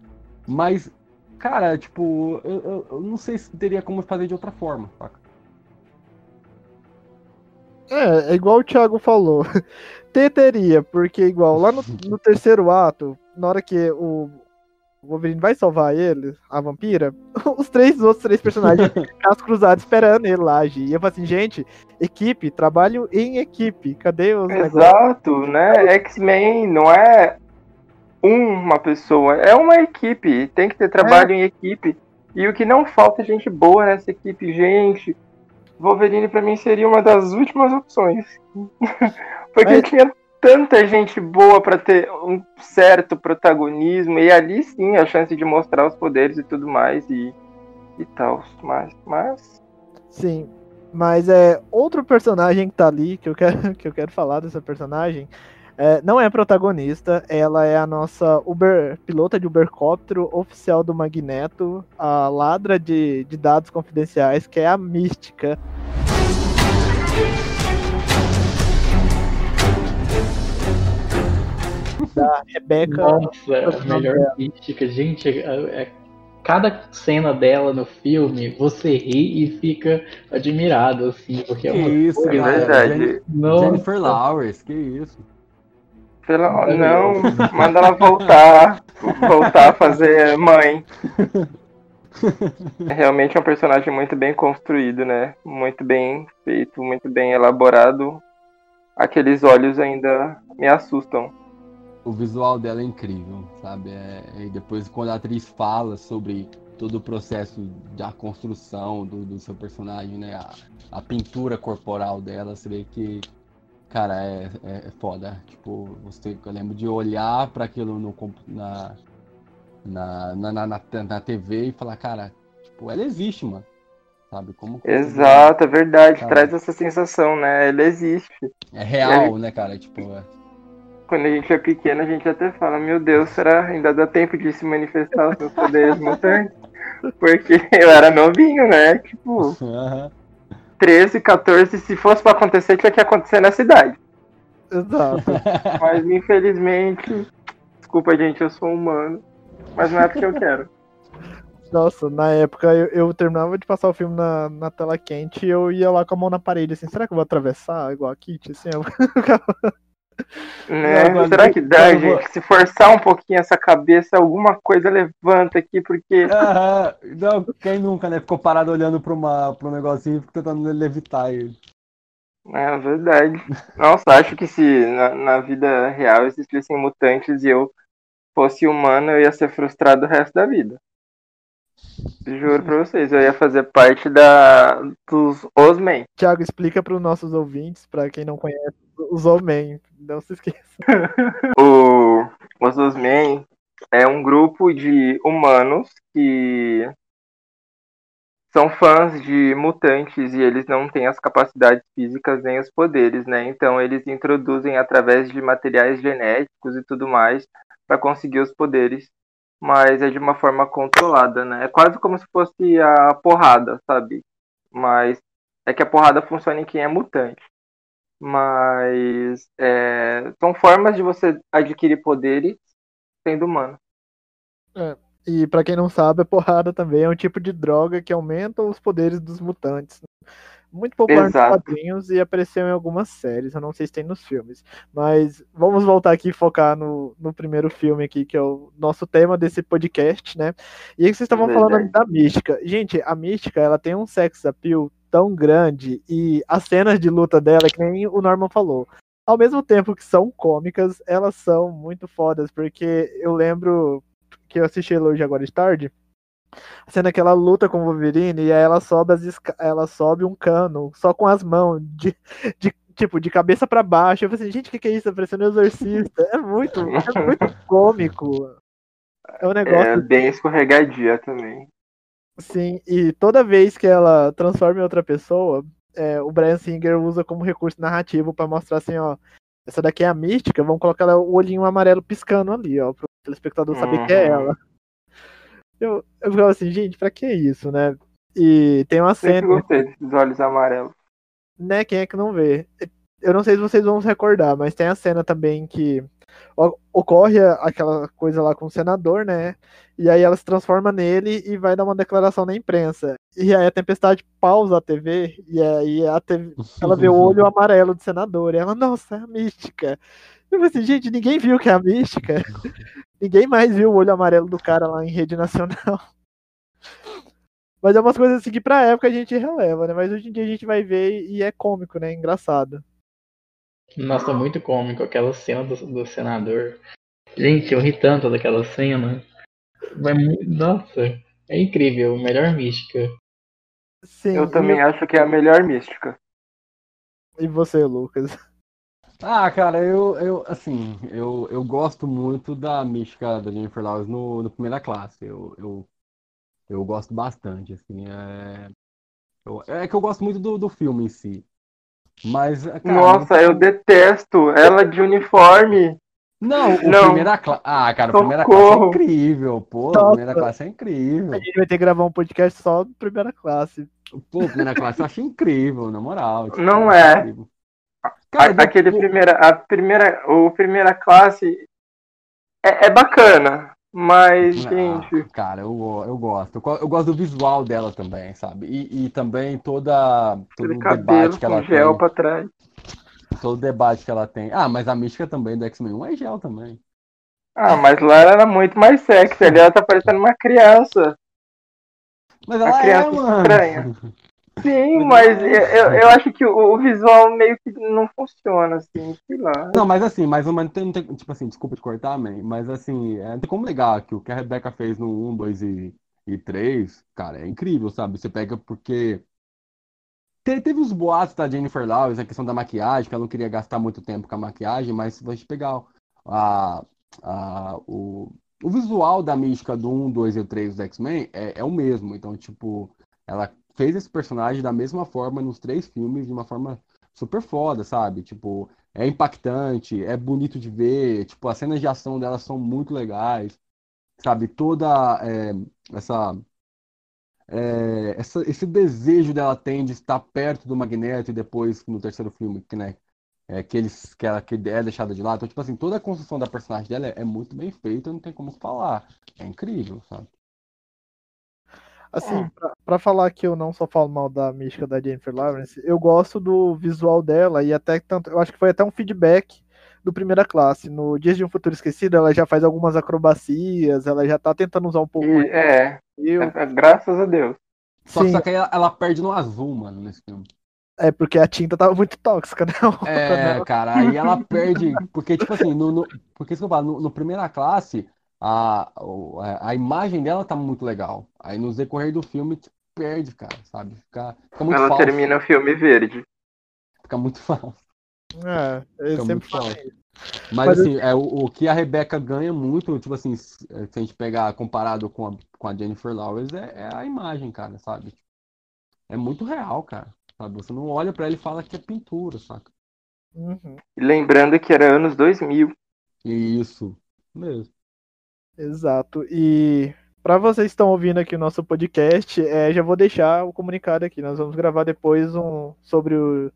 Mas, cara, tipo, eu, eu, eu não sei se teria como fazer de outra forma, saca? É, é igual o Thiago falou. Teria, porque igual lá no, no, terceiro ato, na hora que o Wolverine vai salvar ele, a vampira, os três os outros três personagens ficam cruzados esperando ele lá agir. E eu falo assim, gente, equipe, trabalho em equipe, cadê os Exato, negócios? né? X-Men não é uma pessoa, é uma equipe, tem que ter trabalho é. em equipe. E o que não falta é gente boa nessa equipe, gente. Wolverine para mim seria uma das últimas opções. Porque Mas... tinha tanta gente boa para ter um certo protagonismo e ali sim a chance de mostrar os poderes e tudo mais e, e tal. Mas, mas. Sim. Mas é outro personagem que tá ali que eu quero, que eu quero falar dessa personagem. É, não é protagonista, ela é a nossa Uber, pilota de Ubercóptero oficial do Magneto, a ladra de, de dados confidenciais, que é a Mística. da Rebeca. Nossa, a melhor mística. Gente, é, é, cada cena dela no filme, você ri e fica admirado, assim, porque é que é uma isso, coisa, é verdade. Jennifer Lawrence, que isso. Pela... Não, manda ela voltar. voltar a fazer mãe. É realmente um personagem muito bem construído, né? Muito bem feito, muito bem elaborado. Aqueles olhos ainda me assustam o visual dela é incrível, sabe? É, e depois quando a atriz fala sobre todo o processo da construção do, do seu personagem, né? A, a, pintura corporal dela, você vê que, cara, é, é, é foda. Tipo, você, eu lembro de olhar para aquilo no, na, na, na, na, na TV e falar, cara, tipo, ela existe, mano. Sabe? Como Exato, é verdade. Sabe? Traz essa sensação, né? Ela existe. É real, né, cara? Tipo, é quando a gente é pequeno, a gente até fala, meu Deus, será ainda dá tempo de se manifestar os seus poderes mutantes? Porque eu era novinho, né? Tipo, uhum. 13, 14, se fosse pra acontecer, tinha que acontecer na cidade. Exato. Mas infelizmente, desculpa gente, eu sou humano, mas não é porque eu quero. Nossa, na época eu, eu, terminava de passar o filme na, na tela quente e eu ia lá com a mão na parede, assim, será que eu vou atravessar igual a Kit? Assim, eu Né? Não, Será que dá, gente? Se forçar um pouquinho essa cabeça, alguma coisa levanta aqui, porque. Ah, não, quem nunca, né? Ficou parado olhando para um negocinho e tentando levitar ele. É verdade. Nossa, acho que se na, na, vida real existissem mutantes e eu fosse humano, eu ia ser frustrado o resto da vida. Juro pra vocês, eu ia fazer parte da dos Osmen. Tiago, explica para os nossos ouvintes, para quem não conhece, os Osmen. Não se esqueça. o, os Osmen é um grupo de humanos que são fãs de mutantes e eles não têm as capacidades físicas nem os poderes, né? Então eles introduzem através de materiais genéticos e tudo mais para conseguir os poderes mas é de uma forma controlada, né? É quase como se fosse a porrada, sabe? Mas é que a porrada funciona em quem é mutante. Mas é, são formas de você adquirir poderes sendo humano. E pra quem não sabe, a porrada também é um tipo de droga que aumenta os poderes dos mutantes. Muito popular Exato. nos quadrinhos e apareceu em algumas séries, eu não sei se tem nos filmes. Mas vamos voltar aqui e focar no, no primeiro filme aqui, que é o nosso tema desse podcast, né? E aí vocês estavam falando Verdade. da mística. Gente, a mística, ela tem um sex appeal tão grande e as cenas de luta dela, que nem o Norman falou, ao mesmo tempo que são cômicas, elas são muito fodas, porque eu lembro que eu assisti hoje agora de tarde, a cena que ela luta com o Wolverine e aí ela sobe, as ela sobe um cano só com as mãos, de, de- tipo, de cabeça pra baixo. Eu falei assim, gente, o que, que é isso? Tá parecendo um exorcista. É muito, é muito cômico. É um negócio É bem escorregadia também. Sim, e toda vez que ela transforma em outra pessoa, é, o Brian Singer usa como recurso narrativo pra mostrar assim, ó, essa daqui é a mística, vamos colocar o olhinho amarelo piscando ali, ó, pro telespectador saber que é Uhum. ela. Eu, eu ficava assim, gente, pra que isso, né? E tem uma cena, gostei desses olhos amarelos. né, quem é que não vê? Eu não sei se vocês vão se recordar, mas tem a cena também que ocorre aquela coisa lá com o senador, né? E aí ela se transforma nele e vai dar uma declaração na imprensa. E aí a Tempestade pausa a TV e aí a TV, ela vê o olho amarelo do senador. E ela, nossa, é a mística. Eu falei assim, gente, ninguém viu que é a mística. ninguém mais viu o olho amarelo do cara lá em rede nacional. Mas é umas coisas assim que pra época a gente releva, né? Mas hoje em dia a gente vai ver e é cômico, né? Engraçado. Nossa, muito cômico aquela cena do, do senador. Gente, eu ri tanto daquela cena. Vai mu- Nossa, é incrível, melhor mística. Sim, Eu também acho que é a melhor mística. E você, Lucas? Ah, cara, eu, eu assim, eu, eu gosto muito da mística da Jennifer Lawrence no, no Primeira Classe. Eu, eu, eu gosto bastante, assim, é... eu- é que eu gosto muito do, do filme em si. Mas, cara, Nossa, não- eu detesto ela de uniforme. Não, o Não. Primeira Classe... Ah, cara, o Primeira. Classe é incrível, pô, Nossa. Primeira Classe é incrível. A gente vai ter que gravar um podcast só de primeira classe. Pô, Primeira Classe eu acho incrível, na moral. tipo, Não eu acho é. Incrível. A- Cara, Aquele depois- primeira, a primeira, o primeira classe é, é bacana, mas Ah, gente, cara, eu, eu gosto. Eu, go- eu gosto do visual dela também, sabe? E, e também toda, todo aquele o cabelo debate que ela gel tem. pra trás. Todo o debate que ela tem. Ah, mas a mística também do X-Men 1 é gel também. Ah, mas lá ela era muito mais sexy. Ali ela tá parecendo uma criança. Mas ela é, criança mano. estranha. Sim, Mas eu, eu, eu acho que o, o visual meio que não funciona, assim, sei lá. Não, mas assim, mas uma, não tem, não tem- tipo assim, desculpa te cortar, man, mas assim, é, não tem como negar que o que a Rebecca fez no 1, 2 e, e 3, cara, é incrível, sabe? Você pega porque te- teve os boatos da Jennifer Lawrence, a questão da maquiagem, que ela não queria gastar muito tempo com a maquiagem, mas se gente pegar a, a, o, o visual da mística do 1, 2 e 3 do X-Men é, é o mesmo. Então, tipo, ela fez esse personagem da mesma forma nos três filmes, de uma forma super foda, sabe? Tipo, é impactante, é bonito de ver, tipo, as cenas de ação dela são muito legais, sabe? Toda é, essa, é, essa- esse desejo dela tem de estar perto do Magneto e depois no terceiro filme, que, né, é, que, eles, que, ela, que é deixada de lado. Então, tipo assim, toda a construção da personagem dela é, é muito bem feita, não tem como falar. É incrível, sabe? Assim, É. pra, pra falar que eu não só falo mal da mística da Jennifer Lawrence, eu gosto do visual dela e até tanto, eu acho que foi até um feedback do primeira classe. No Dias de um Futuro Esquecido, ela já faz algumas acrobacias, ela já tá tentando usar um pouco E, mais é, eu. é, graças a Deus. Só, Sim, só que aí ela, ela perde no azul, mano, nesse filme. é porque a tinta tava muito tóxica, né? É, cara, aí ela perde. Porque, tipo assim, no, no- porque falo, no, no primeira classe, a, o- a, imagem dela tá muito legal. Aí no decorrer do filme tipo, perde, cara, sabe? Fica, fica muito Ela falso. termina o filme verde. Fica muito falso. É, ele Fica sempre muito fala falso. isso. Mas, Mas assim, é, o, o que a Rebeca ganha muito, tipo assim, se a gente pegar comparado com a, com a Jennifer Lawrence, é, é a imagem, cara, sabe? É muito real, cara. Sabe? Você não olha pra ela e fala que é pintura, saca? Uhum, E lembrando que era anos 2000. Isso, mesmo. Exato. E para vocês que estão ouvindo aqui o nosso podcast, é, já vou deixar o comunicado aqui. Nós vamos gravar depois um sobre o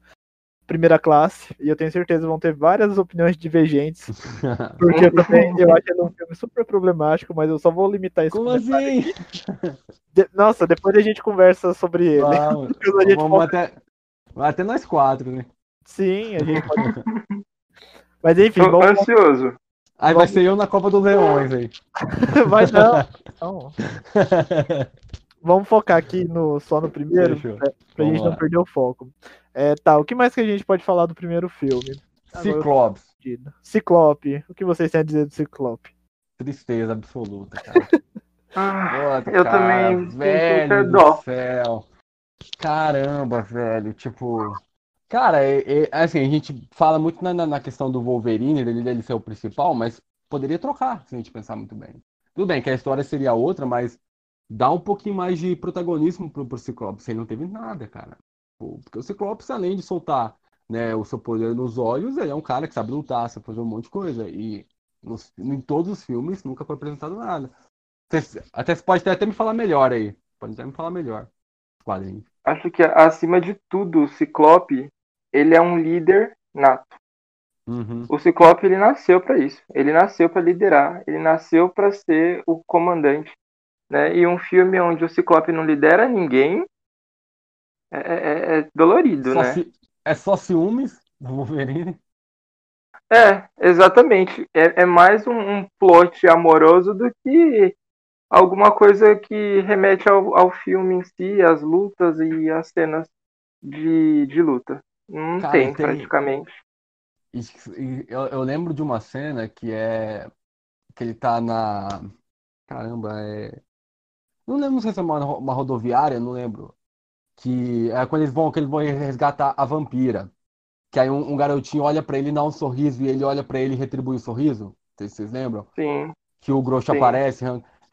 primeira classe, e eu tenho certeza que vão ter várias opiniões divergentes, porque eu também eu acho ele um filme super problemático, mas eu só vou limitar isso. Como assim? De- Nossa, depois a gente conversa sobre ele. A gente vamos volta- até, vai até nós quatro, né? Sim, a gente pode. Mas enfim, Tô vamos, ansioso. Aí vai ser eu na Copa dos Leões aí. vai não. Não. Vamos focar aqui no, só no primeiro, Fechou. pra, pra Vamos gente não lá. perder o foco. É, tá, o que mais que a gente pode falar do primeiro filme? Perdido. Ciclope. O que vocês têm a dizer do Ciclope? Tristeza absoluta, cara. Ah, Eu cara, também velho do dó. céu. Caramba, velho, tipo. Cara, é, é- assim, a gente fala muito na, na- questão do Wolverine, dele, dele ser o principal, mas poderia trocar, se a gente pensar muito bem. Tudo bem que a história seria outra, mas dá um pouquinho mais de protagonismo pro, pro Ciclopes. Ele não teve nada, cara. Porque o Ciclopes, além de soltar, né, o seu poder nos olhos, ele é um cara que sabe lutar, sabe fazer um monte de coisa. E nos- em todos os filmes nunca foi apresentado nada. Até você pode até, me falar melhor aí. Pode até me falar melhor. Quadrinhos. Acho que acima de tudo, o Ciclope, ele é um líder nato. Uhum. O Ciclope ele nasceu para isso. Ele nasceu para liderar. Ele nasceu para ser o comandante. Né? E um filme onde o Ciclope não lidera ninguém é, é- é dolorido, Só né? É só ciúmes do Wolverine? É, exatamente. É, é mais um, um plot amoroso do que alguma coisa que remete ao, ao filme em si, as lutas e as cenas de, de luta. Não Cara, tem, tem- praticamente. Eu, eu lembro de uma cena que é. Que ele tá na. Caramba, é. Não lembro se é uma, uma rodoviária, não lembro. Que é quando eles vão, que eles vão resgatar a vampira. Que aí um, um garotinho olha pra ele e dá um sorriso e ele olha pra ele e retribui o sorriso. Não sei se vocês lembram? Sim. Que o Groucho Sim. aparece.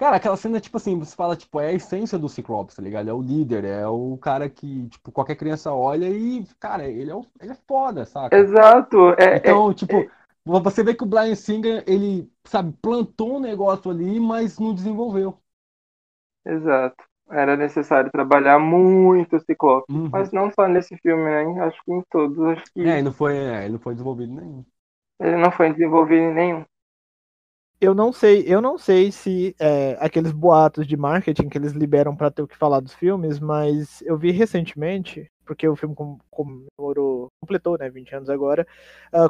Cara, aquela cena, tipo assim, você fala, tipo, é a essência do Ciclopes, tá ligado? É o líder, é o cara que, tipo, qualquer criança olha e, cara, ele é, o- ele é foda, saca? Exato. É, é- Então, tipo, você vê que o Brian Singer, ele, sabe, plantou um negócio ali, mas não desenvolveu. exato. Era necessário trabalhar muito o Ciclope. Uhum. Mas não só nesse filme, né? Acho que em todos. Acho que É, e não foi, é, ele não foi desenvolvido nenhum. ele não foi desenvolvido em nenhum. Eu não sei, eu não sei se é, aqueles boatos de marketing que eles liberam pra ter o que falar dos filmes, mas eu vi recentemente, porque o filme com- comemorou, completou, né, 20 anos agora,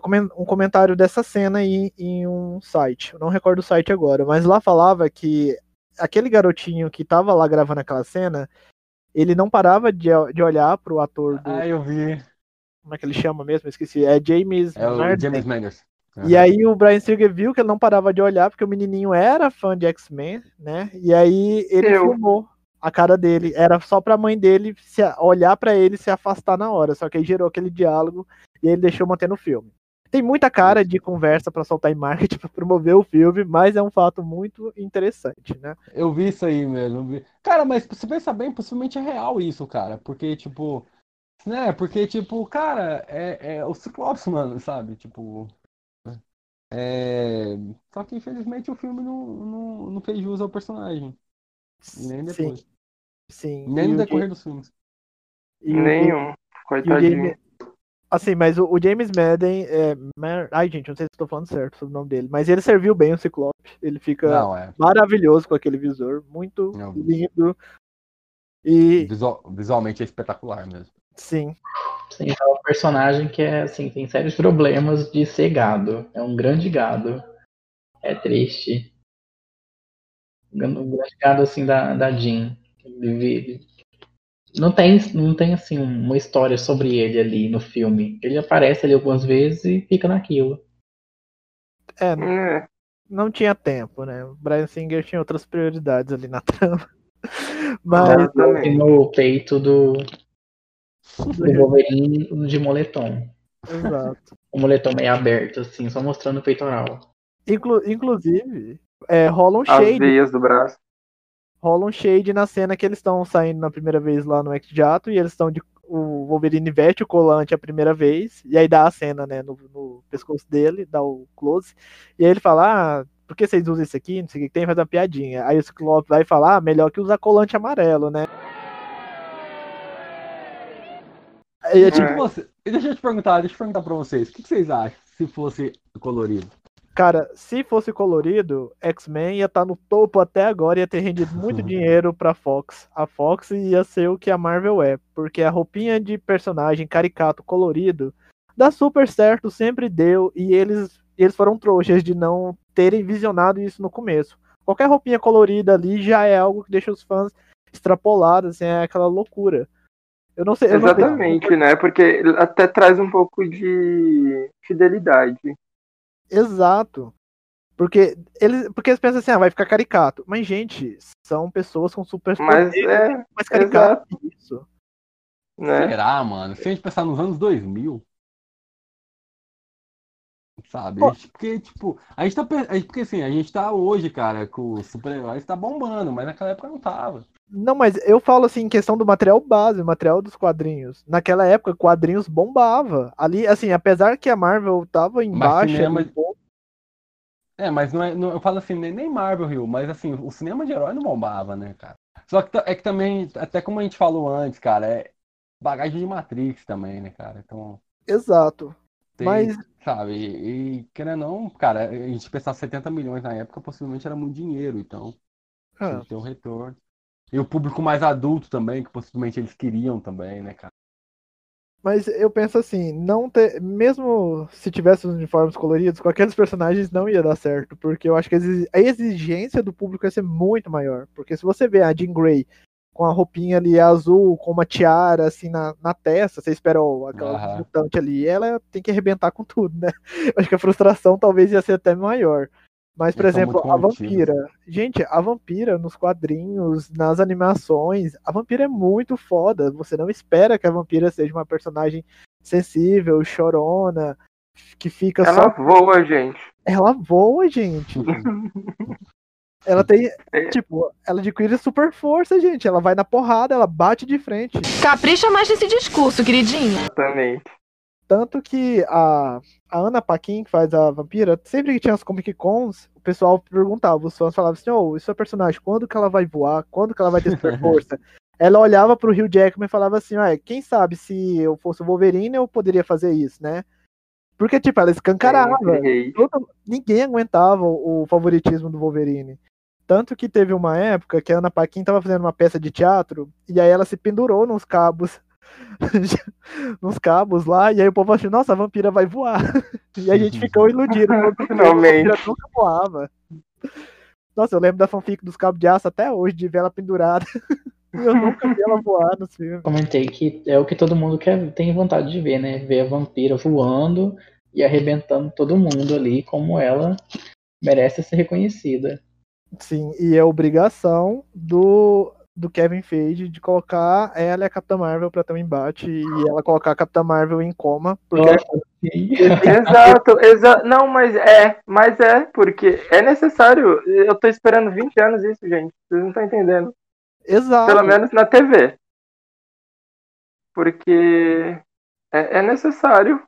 comen- um comentário dessa cena aí em um site. Eu não recordo o site agora, mas lá falava que aquele garotinho que tava lá gravando aquela cena, ele não parava de, de olhar pro ator do, Ah, eu vi. como é que ele chama mesmo? Eu esqueci, é James É o. James Manners. E aí o Brian Singer viu que ele não parava de olhar, porque o menininho era fã de X-Men, né? E aí ele Eu. filmou a cara dele. Era só pra mãe dele se olhar pra ele e se afastar na hora. Só que aí gerou aquele diálogo e ele deixou manter no filme. Tem muita cara de conversa pra soltar em marketing pra promover o filme, mas é um fato muito interessante, né? Eu vi isso aí mesmo. Cara, mas se você pensar bem, possivelmente é real isso, cara. Porque, tipo. Né? Porque, tipo, cara, é, é o Ciclopes, mano, sabe? Tipo. É... Só que infelizmente o filme não, não, não fez jus ao personagem. E nem Sim, depois. sim. Nem E no decorrer dos filmes. e Nenhum. Coitadinho. James... Assim, mas o, o James Madden é. Ai, gente, não sei se estou falando certo sobre o nome dele, mas ele serviu bem o Ciclope. Ele fica Não, é. maravilhoso com aquele visor, muito Não. lindo. E Visual- visualmente é espetacular mesmo. sim, Sim, é um personagem que é assim, tem sérios problemas de ser gado. É um grande gado. É triste. Um grande gado assim da, da Jean. Ele Não tem, não tem assim uma história sobre ele ali no filme. Ele aparece ali algumas vezes e fica naquilo. é, É, não tinha tempo, né? O Brian Singer tinha outras prioridades ali na trama. Mas. E no peito do, do Wolverine de moletom. exato. O moletom meio aberto, assim, só mostrando o peitoral. Inclu- inclusive, é, rola um As shade, veias do braço. rola um shade na cena que eles estão saindo na primeira vez lá no X-Jato e eles estão de. O Wolverine veste o colante a primeira vez, e aí dá a cena, né, no, no pescoço dele, dá o close, e aí ele fala, ah, por que vocês usam isso aqui? Não sei o que que tem, faz uma piadinha. Aí o Ciclope vai falar, ah, melhor que usar colante amarelo, né? E é E tipo, tipo, você, deixa eu te perguntar, deixa eu perguntar pra vocês, o que, que vocês acham se fosse colorido? cara, se fosse colorido, X-Men ia estar no topo até agora, ia ter rendido muito dinheiro pra Fox. A Fox ia ser o que a Marvel é, porque a roupinha de personagem caricato colorido dá super certo, sempre deu, e eles, eles foram trouxas de não terem visionado isso no começo. Qualquer roupinha colorida ali já é algo que deixa os fãs extrapolados, assim, é aquela loucura. Eu não sei. Eu não sei- Exatamente, né? Porque até traz um pouco de fidelidade. Exato. Porque eles, porque eles pensam assim, ah, vai ficar caricato. Mas, gente, são pessoas com super Mas é, mais caricato que isso. né? Será, mano? Se a gente pensar nos anos 2000, sabe? Pô. Porque, tipo, a gente tá. Porque assim, a gente tá hoje, cara, com os super-heróis tá bombando, mas naquela época não tava. Não, mas eu falo assim, em questão do material base, material dos quadrinhos. Naquela época, quadrinhos bombava. Ali, assim, apesar que a Marvel tava em Mas cinema- É, mas não é. não- eu falo assim, nem nem Marvel Rio, mas assim, o cinema de herói não bombava, né, cara? Só que é que também, até como a gente falou antes, cara, é bagagem de Matrix também, né, cara? Então, exato. Tem, Mas- sabe, e, e querendo ou não, cara, a gente pensar 70 milhões na época, possivelmente era muito dinheiro, então. Ah, Tem que ter um retorno. E o público mais adulto também, que possivelmente eles queriam também, né, cara? Mas eu penso assim, não ter, mesmo se tivesse os uniformes coloridos, com aqueles personagens não ia dar certo, porque eu acho que a exigência do público ia ser muito maior. Porque se você vê a Jean Grey com a roupinha ali azul, com uma tiara assim na, na testa, você espera ó, aquela Aham. mutante ali, ela tem que arrebentar com tudo, né? Acho que a frustração talvez ia ser até maior. Mas, por Eles exemplo, a vampira. Gente, a vampira nos quadrinhos, nas animações, a vampira é muito foda. Você não espera que a vampira seja uma personagem sensível, chorona, que fica Ela só. voa, gente. Ela voa, gente. Ela tem. É. Tipo, ela adquire super força, gente. Ela vai na porrada, ela bate de frente. Capricha mais nesse discurso, queridinha. Exatamente. Tanto que a, a Ana Paquin, que faz a vampira, sempre que tinha as Comic Cons, o pessoal perguntava, os fãs falavam assim, ô, isso é personagem, quando que ela vai voar? Quando que ela vai ter super força? ela olhava pro Hugh Jackman e falava assim, ah, quem sabe se eu fosse o Wolverine eu poderia fazer isso, né? Porque, tipo, ela escancarava. Hate. Todo- ninguém aguentava o, o favoritismo do Wolverine. Tanto que teve uma época que a Ana Paquin tava fazendo uma peça de teatro e aí ela se pendurou nos cabos. nos cabos lá, e aí o povo achou, nossa, a vampira vai voar. e a gente ficou iludido. falou, "Não, Finalmente. A vampira nunca voava. Nossa, eu lembro da fanfic dos cabos de aço até hoje, de ver ela pendurada. eu nunca vi ela voar nos filmes. Comentei que é o que todo mundo quer, tem vontade de ver, né? Ver a vampira voando e arrebentando todo mundo ali, como ela merece ser reconhecida. Sim, e é obrigação do, do Kevin Feige de colocar ela e a Capitã Marvel pra ter um embate e ela colocar a Capitã Marvel em coma, porque. Exato, exa não, mas é, mas é, porque é necessário. Eu tô esperando 20 anos isso, gente. Vocês não estão entendendo. exato. Pelo menos na TV. Porque é, é necessário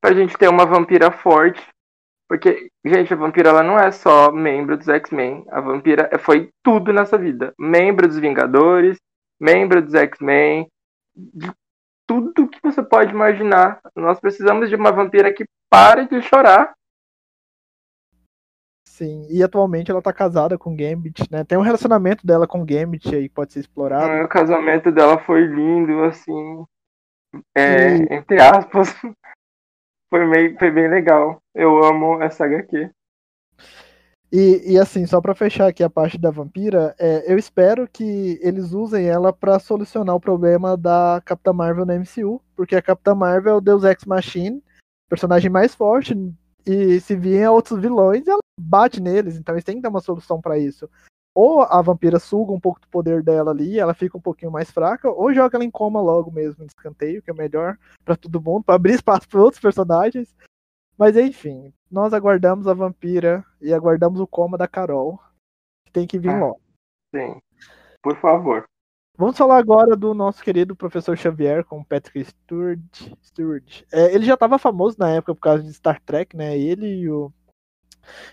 pra gente ter uma vampira forte. Porque, gente, a vampira ela não é só membro dos X-Men. A vampira é- foi tudo nessa vida. Membro dos Vingadores, membro dos X-Men, de tudo que você pode imaginar. Nós precisamos de uma vampira que pare de chorar. Sim, e atualmente ela tá casada com o Gambit, né? Tem um relacionamento dela com o Gambit aí que pode ser explorado. O casamento dela foi lindo, assim. É, E- entre aspas. Foi, meio, foi bem legal. Eu amo essa HQ. E, e assim, só pra fechar aqui a parte da vampira, é, eu espero que eles usem ela pra solucionar o problema da Capitã Marvel na MCU, porque a Capitã Marvel é o Deus Ex Machine, personagem mais forte, e se vier outros vilões, ela bate neles, então eles têm que dar uma solução pra isso. Ou a vampira suga um pouco do poder dela ali, ela fica um pouquinho mais fraca, ou joga ela em coma logo mesmo, em escanteio, que é melhor pra todo mundo, pra abrir espaço para outros personagens. Mas enfim, nós aguardamos a vampira e aguardamos o coma da Carol. Que tem que vir Ah. logo. Sim. Por favor. Vamos falar agora do nosso querido professor Xavier com Patrick Stewart. Stewart. É, ele já estava famoso na época por causa de Star Trek, né? Ele e o,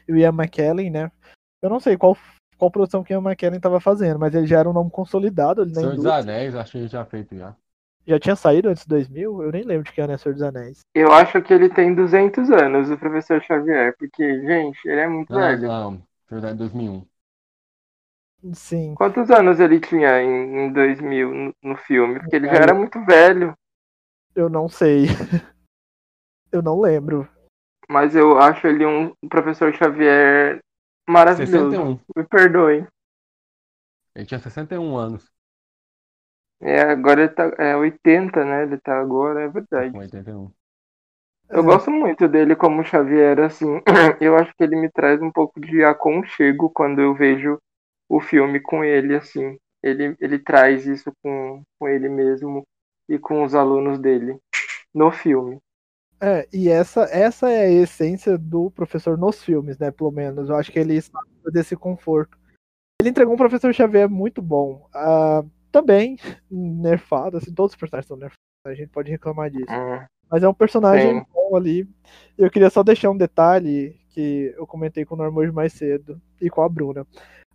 e o Ian McKellen, né? Eu não sei qual, qual produção que o Ian McKellen estava fazendo, mas ele já era um nome consolidado ali na Senhor dos indústria. Anéis, acho que gente já feito já. Já tinha saído antes de 2000? Eu nem lembro de que ano é Senhor dos Anéis. Eu acho que ele tem 200 anos, o professor Xavier, porque, gente, ele é muito Não, velho. não, verdade, 2001. Sim. Quantos anos ele tinha em, em 2000 no, no filme? Porque ele já Velho. era muito velho. Eu não sei. eu não lembro. Mas eu acho ele um professor Xavier maravilhoso. 61. Me perdoem. Ele tinha 61 anos. É, agora ele tá. É 80, né? Ele tá agora, é verdade. Com 81. Eu É. gosto muito dele como Xavier, assim. Eu acho que ele me traz um pouco de aconchego quando eu vejo o filme com ele, assim. Ele, ele traz isso com, com ele mesmo e com os alunos dele no filme. É, e essa, essa é a essência do professor nos filmes, né? Pelo menos. Eu acho que ele sabe desse conforto. Ele entregou um professor Xavier muito bom. Ah, também nerfado, assim, todos os personagens são nerfados, a gente pode reclamar disso. Hum, Mas é um personagem Sim. bom ali. Eu queria só deixar um detalhe que eu comentei com o Norman hoje mais cedo e com a Bruna.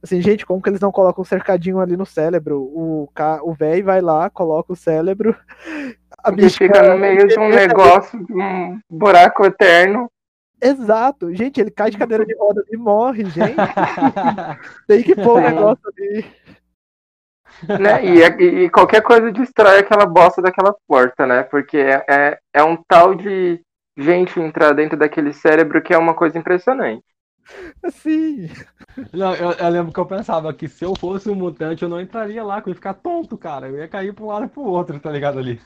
Assim, gente, como que eles não colocam um cercadinho ali no cérebro? O velho vai lá, coloca o cérebro. A Ele fica no meio de um negócio, de um buraco eterno. Exato. Gente, ele cai de cadeira de roda e morre, gente. Tem que pôr o Sim. negócio ali. né? E, e- e qualquer coisa destrói aquela bosta daquela porta, né? Porque é, é, é um tal de gente entrar dentro daquele cérebro que é uma coisa impressionante. Assim. Não, eu, eu lembro que eu pensava que se eu fosse um mutante, eu não entraria lá, que eu ia ficar tonto, cara. Eu ia cair pra um lado e pro outro, tá ligado ali?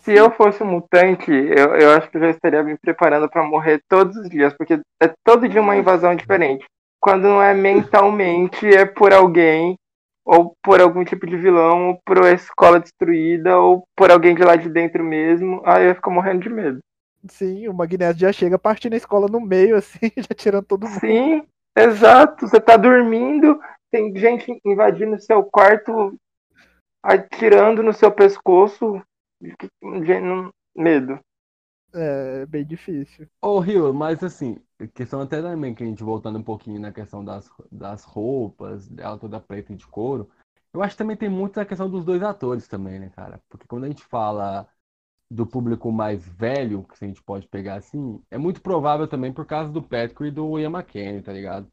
Se eu fosse um mutante, eu, eu acho que eu já estaria me preparando pra morrer todos os dias, porque é todo dia uma invasão diferente. Quando não é mentalmente, é por alguém, ou por algum tipo de vilão, ou por uma escola destruída, ou por alguém de lá de dentro mesmo. Aí eu fico morrendo de medo. Sim, o Magneto já chega partindo a escola no meio, assim, já tirando todo mundo. Sim, exato. Você tá dormindo, tem gente invadindo seu quarto, atirando no seu pescoço. Não- Medo. É bem difícil. Ô, Rio, mas assim, questão até também que a gente voltando um pouquinho na questão das, das roupas, dela toda preta e de couro, eu acho que também tem muito a questão dos dois atores também, né, cara? Porque quando a gente fala do público mais velho, que a gente pode pegar assim, é muito provável também por causa do Patrick e do Ian McKellen, tá ligado?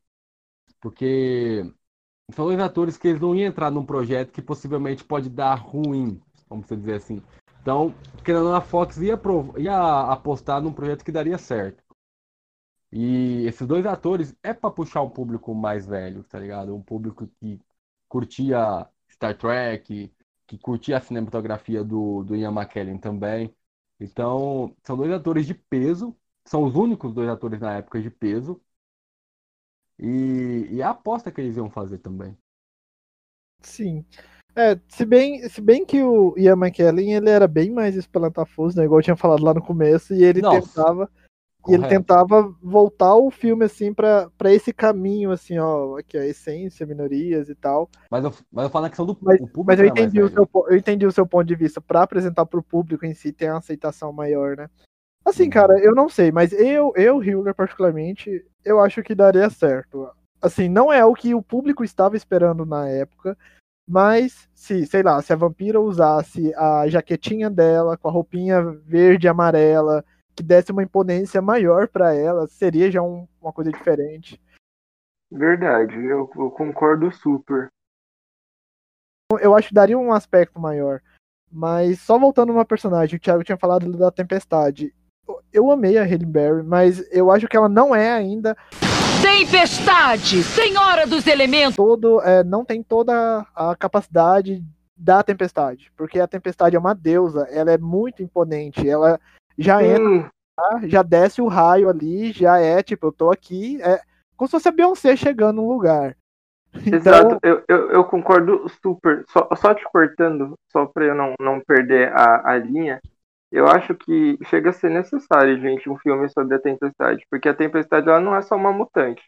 Porque são dois atores que eles não iam entrar num projeto que possivelmente pode dar ruim, vamos dizer assim. Então, querendo a Fox ia, ia apostar num projeto que daria certo. E esses dois atores é pra puxar um público mais velho, tá ligado? Um público que curtia Star Trek, que curtia a cinematografia do, do Ian McKellen também. Então, são dois atores de peso, são os únicos dois atores na época de peso. E, e a aposta que eles iam fazer também. Sim. É, se bem, se bem que o Ian McKellen, ele era bem mais espelantafuso, né? Igual eu tinha falado lá no começo, e ele Nossa, tentava, e ele tentava voltar o filme, assim, pra, pra esse caminho, assim, ó, aqui, a essência, minorias e tal. Mas eu, mas eu falo na questão do Mas, público mas eu mais entendi, o seu, eu entendi o seu ponto de vista. Pra apresentar pro público em si, tem uma aceitação maior, né? Assim, Uhum. cara, eu não sei, mas eu, eu, Hiller, particularmente, eu acho que daria certo. Assim, não é o que o público estava esperando na época, mas se, sei lá, se a vampira usasse a jaquetinha dela com a roupinha verde e amarela, que desse uma imponência maior pra ela, seria já um- uma coisa diferente. Verdade, eu, eu concordo super. eu acho que daria um aspecto maior. Mas só voltando numa personagem, o Thiago tinha falado da Tempestade. Eu amei a Halle Berry, mas eu acho que ela não é ainda Tempestade, senhora dos elementos. todo, é, não tem toda a capacidade da Tempestade, porque a Tempestade é uma deusa, ela é muito imponente, ela já entra, Sim, lá, já desce o raio ali, já é tipo, eu tô aqui, é como se fosse a Beyoncé chegando no lugar. Então, exato, eu, eu, eu concordo super. Só, só te cortando, só pra eu não, não perder a, a linha, eu acho que chega a ser necessário, gente, um filme sobre a Tempestade, porque a Tempestade ela não é só uma mutante.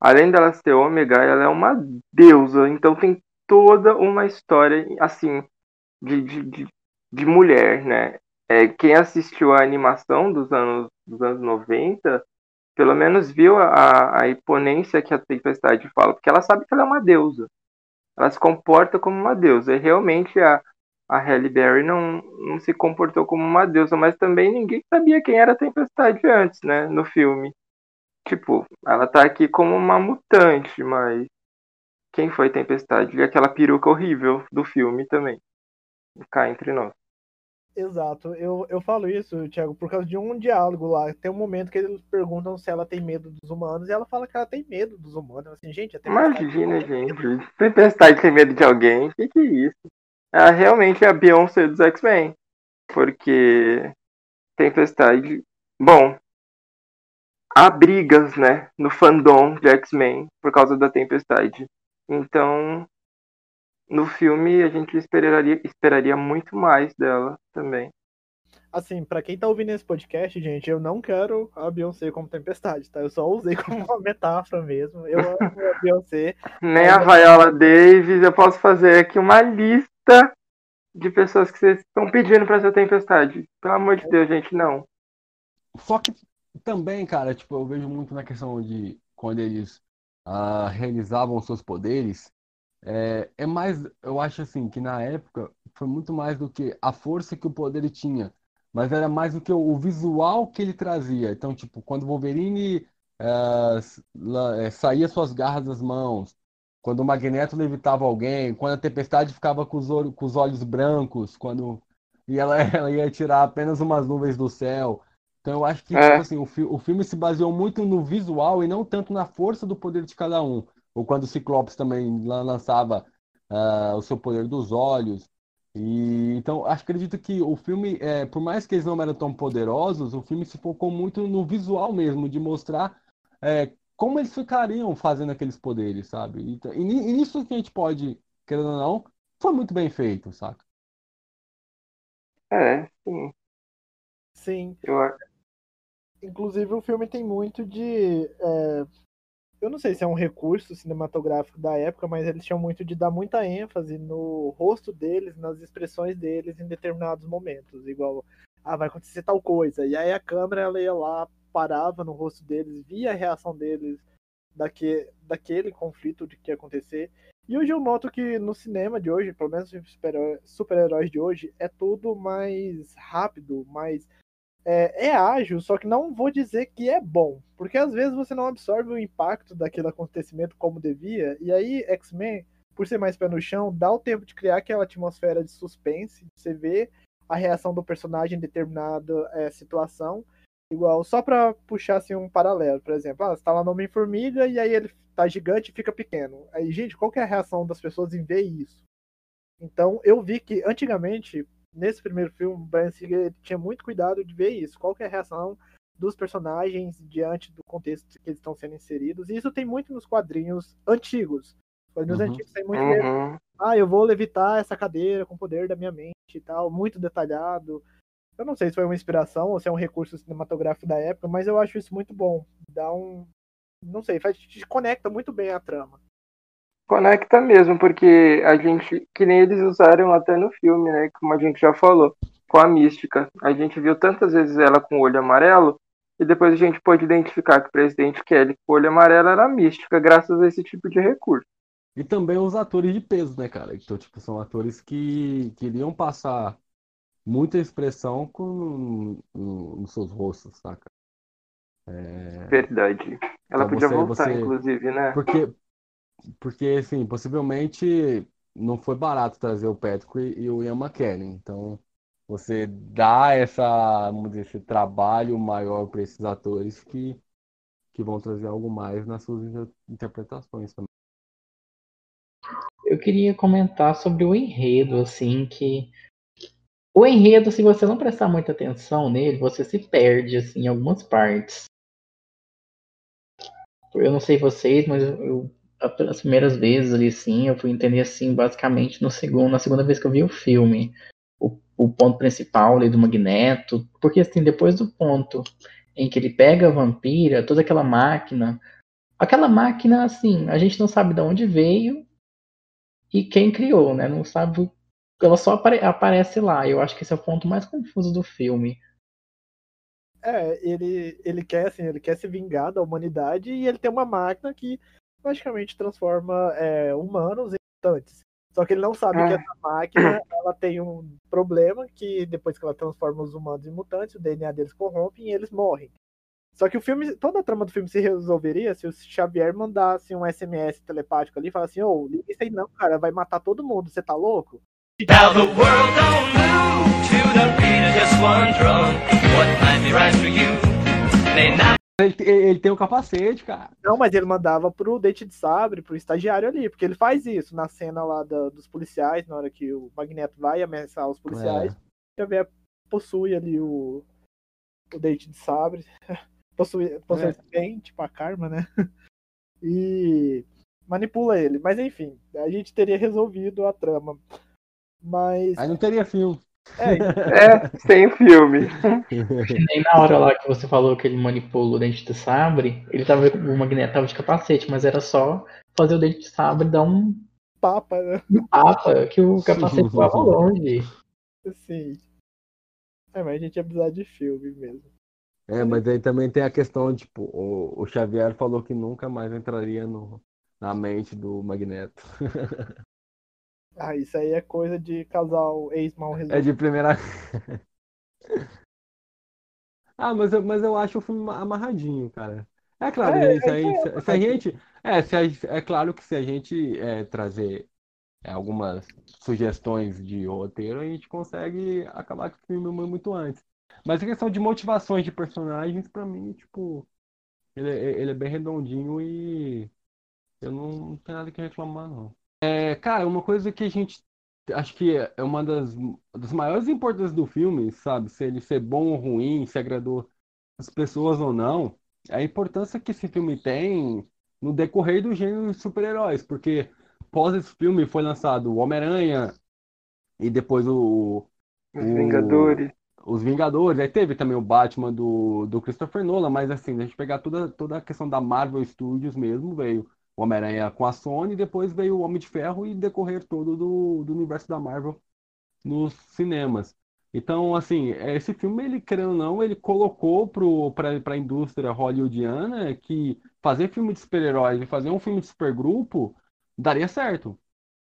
Além dela ser ômega, ela é uma deusa, então tem toda uma história, assim, de, de, de, de mulher, né? É, quem assistiu a animação dos anos, dos anos 90, pelo menos viu a, a imponência que a Tempestade fala, porque ela sabe que ela é uma deusa. Ela se comporta como uma deusa. E realmente a, a Halle Berry não, não se comportou como uma deusa, mas também ninguém sabia quem era a Tempestade antes, né, no filme. Tipo, ela tá aqui como uma mutante, mas quem foi Tempestade? E aquela peruca horrível do filme também. Cá entre nós. Exato, eu, eu falo isso, Thiago, por causa de um diálogo lá. Tem um momento que eles perguntam se ela tem medo dos humanos e ela fala que ela tem medo dos humanos. Assim, gente, a Imagina, gente. Tempestade tem medo de alguém. O que, que é isso? Ela realmente é a Beyoncé dos X-Men. Porque Tempestade. Bom, há brigas, né, no fandom de X-Men por causa da Tempestade. Então, no filme a gente esperaria, esperaria muito mais dela também. Assim, para quem tá ouvindo esse podcast, gente, eu não quero a Beyoncé como tempestade, tá? Eu só usei como uma metáfora mesmo. Eu amo a Beyoncé. Nem a Viola Davis, eu posso fazer aqui uma lista de pessoas que vocês estão pedindo para ser tempestade. Pelo amor de Deus, gente, não. Só que também, cara, tipo, eu vejo muito na questão de quando eles uh, realizavam seus poderes, é, é mais, eu acho assim, que na época foi muito mais do que a força que o poder tinha, mas era mais do que o visual que ele trazia. Então, tipo, quando o Wolverine é, saía suas garras das mãos, quando o Magneto levitava alguém, quando a Tempestade ficava com os, olhos, com os olhos brancos, quando e ela, ela ia tirar apenas umas nuvens do céu. Então eu acho que é. tipo assim, o, fi o filme se baseou muito no visual e não tanto na força do poder de cada um ou quando o Ciclopes também lançava uh, o seu poder dos olhos. E, então, acredito que o filme, é, por mais que eles não eram tão poderosos, o filme se focou muito no visual mesmo, de mostrar é, como eles ficariam fazendo aqueles poderes, sabe? Então, e, e nisso que a gente pode, querendo ou não, foi muito bem feito, saca? É, sim. Sim. Eu... Inclusive o filme tem muito de é, eu não sei se é um recurso cinematográfico da época, mas eles tinham muito de dar muita ênfase no rosto deles, nas expressões deles em determinados momentos, igual ah, vai acontecer tal coisa. E aí a câmera ela ia lá, parava no rosto deles, via a reação deles daque, daquele conflito de que ia acontecer. E hoje eu noto que no cinema de hoje, pelo menos super-heróis de hoje, é tudo mais rápido, mais é, é, ágil, só que não vou dizer que é bom, porque às vezes você não absorve o impacto daquele acontecimento como devia, e aí X-Men, por ser mais pé no chão, dá o tempo de criar aquela atmosfera de suspense, você vê a reação do personagem em determinada é, situação, igual, só para puxar assim, um paralelo, por exemplo, ah, você tá lá no Homem-Formiga e aí ele tá gigante e fica pequeno. Aí, gente, qual que é a reação das pessoas em ver isso? Então, eu vi que antigamente nesse primeiro filme, o Brian Singer tinha muito cuidado de ver isso. Qual é a reação dos personagens diante do contexto que eles estão sendo inseridos. E isso tem muito nos quadrinhos antigos. Os quadrinhos uhum. antigos tem muito uhum. Ah, eu vou levitar essa cadeira com o poder da minha mente e tal, muito detalhado. Eu não sei se foi uma inspiração ou se é um recurso cinematográfico da época, mas eu acho isso muito bom. Dá um. Não sei, faz, te conecta muito bem a trama. Conecta mesmo, porque a gente, que nem eles usaram até no filme, né? Como a gente já falou, com a mística. A gente viu tantas vezes ela com o olho amarelo, e depois a gente pôde identificar que o presidente Kelly com o olho amarelo era mística, graças a esse tipo de recurso. E também os atores de peso, né, cara? Então, tipo, são atores que queriam passar muita expressão com, no, nos seus rostos, saca? É... Verdade. Ela então, podia você, voltar, você... inclusive, né? Porque, porque, assim, possivelmente não foi barato trazer o Patrick e o Ian McKellen. Então, você dá essa, vamos dizer, esse trabalho maior para esses atores que, que vão trazer algo mais nas suas interpretações também. Eu queria comentar sobre o enredo, assim, que o enredo, se você não prestar muita atenção nele, você se perde, assim, em algumas partes. Eu não sei vocês, mas eu as primeiras vezes ali, sim, eu fui entender assim, basicamente no segundo, na segunda vez que eu vi o filme, o, o ponto principal ali do Magneto, porque assim, depois do ponto em que ele pega a vampira, toda aquela máquina, aquela máquina, assim, a gente não sabe de onde veio e quem criou, né? Não sabe, ela só apare aparece lá. Eu acho que esse é o ponto mais confuso do filme. É, ele, ele quer assim, ele quer se vingar da humanidade e ele tem uma máquina que praticamente transforma é, humanos em mutantes. Só que ele não sabe que essa máquina ela tem um problema que depois que ela transforma os humanos em mutantes, o DNA deles corrompe e eles morrem. Só que o filme, toda a trama do filme se resolveria se o Xavier mandasse um SMS telepático ali e falasse assim, ô, oh, liga isso aí não, cara, vai matar todo mundo, você tá louco? Now the world don't move to the beat of just one drum. What might be right for you may not ele, ele, tem o um capacete, cara. Não, mas ele mandava pro Dente de Sabre, pro estagiário ali, porque ele faz isso na cena lá da, dos policiais, na hora que o Magneto vai ameaçar os policiais. É. Xavier possui ali o, o Dente de Sabre. possui, possui é. bem, tipo a Karma, né? E manipula ele. Mas enfim, a gente teria resolvido a trama. Mas. Aí não teria filme. É, é sem filme. Nem na hora lá que você falou que ele manipula o dente de sabre, ele tava, o Magneto tava de capacete, mas era só fazer o dente de sabre dar um papa, né? Um papa, que o capacete voava longe. Sim. É, mas a gente ia precisar de filme mesmo. É, mas aí também tem a questão, tipo, o, o Xavier falou que nunca mais entraria no, na mente do Magneto. Ah, isso aí é coisa de casal ex-mal resolvido. É de primeira. ah, mas eu, mas eu acho o filme amarradinho, cara. É claro, é, se, é, se, a gente. É, se a, é claro que se a gente é, trazer é, algumas sugestões de roteiro, a gente consegue acabar com o filme muito antes. Mas a questão de motivações de personagens, pra mim, tipo, ele, é, ele é bem redondinho e eu não, não tenho nada que reclamar, não. É, cara, uma coisa que a gente acho que é uma das, das maiores importâncias do filme, sabe? Se ele ser bom ou ruim, se agradou as pessoas ou não, é a importância que esse filme tem no decorrer do gênero de super-heróis, porque pós esse filme foi lançado o Homem-Aranha e depois o, Os o, Vingadores. Os Vingadores, aí teve também o Batman do, do Christopher Nolan, mas assim, a gente pegar toda, toda a questão da Marvel Studios mesmo, veio o Homem-Aranha com a Sony, depois veio o Homem de Ferro e decorrer todo do, do universo da Marvel nos cinemas. Então, assim, esse filme, ele, querendo ou não, ele colocou para a indústria hollywoodiana que fazer filme de super-heróis e fazer um filme de supergrupo daria certo.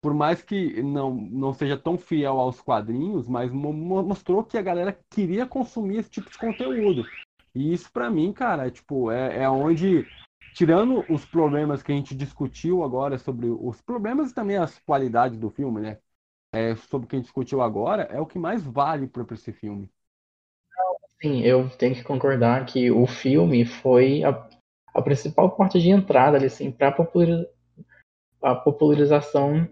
Por mais que não, não seja tão fiel aos quadrinhos, mas mostrou que a galera queria consumir esse tipo de conteúdo. E isso, para mim, cara, é, tipo, é, é onde tirando os problemas que a gente discutiu agora sobre os problemas e também as qualidades do filme, né? É, sobre o que a gente discutiu agora, é o que mais vale para esse filme. Sim, eu tenho que concordar que o filme foi a, a principal porta de entrada assim, para a popularização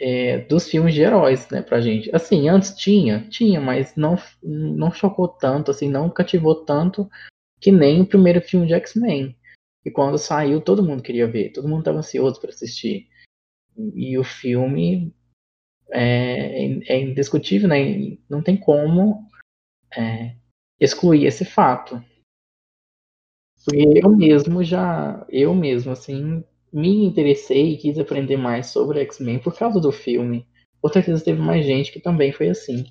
é, dos filmes de heróis, né, pra gente. Assim, antes tinha, tinha, mas não, não chocou tanto, assim, não cativou tanto que nem o primeiro filme de X-Men. E quando saiu, todo mundo queria ver, todo mundo estava ansioso para assistir. E o filme é, é, indiscutível, né? Não tem como é, excluir esse fato. Porque eu mesmo já, eu mesmo, assim, me interessei e quis aprender mais sobre X-Men por causa do filme. Com certeza teve mais gente que também foi assim.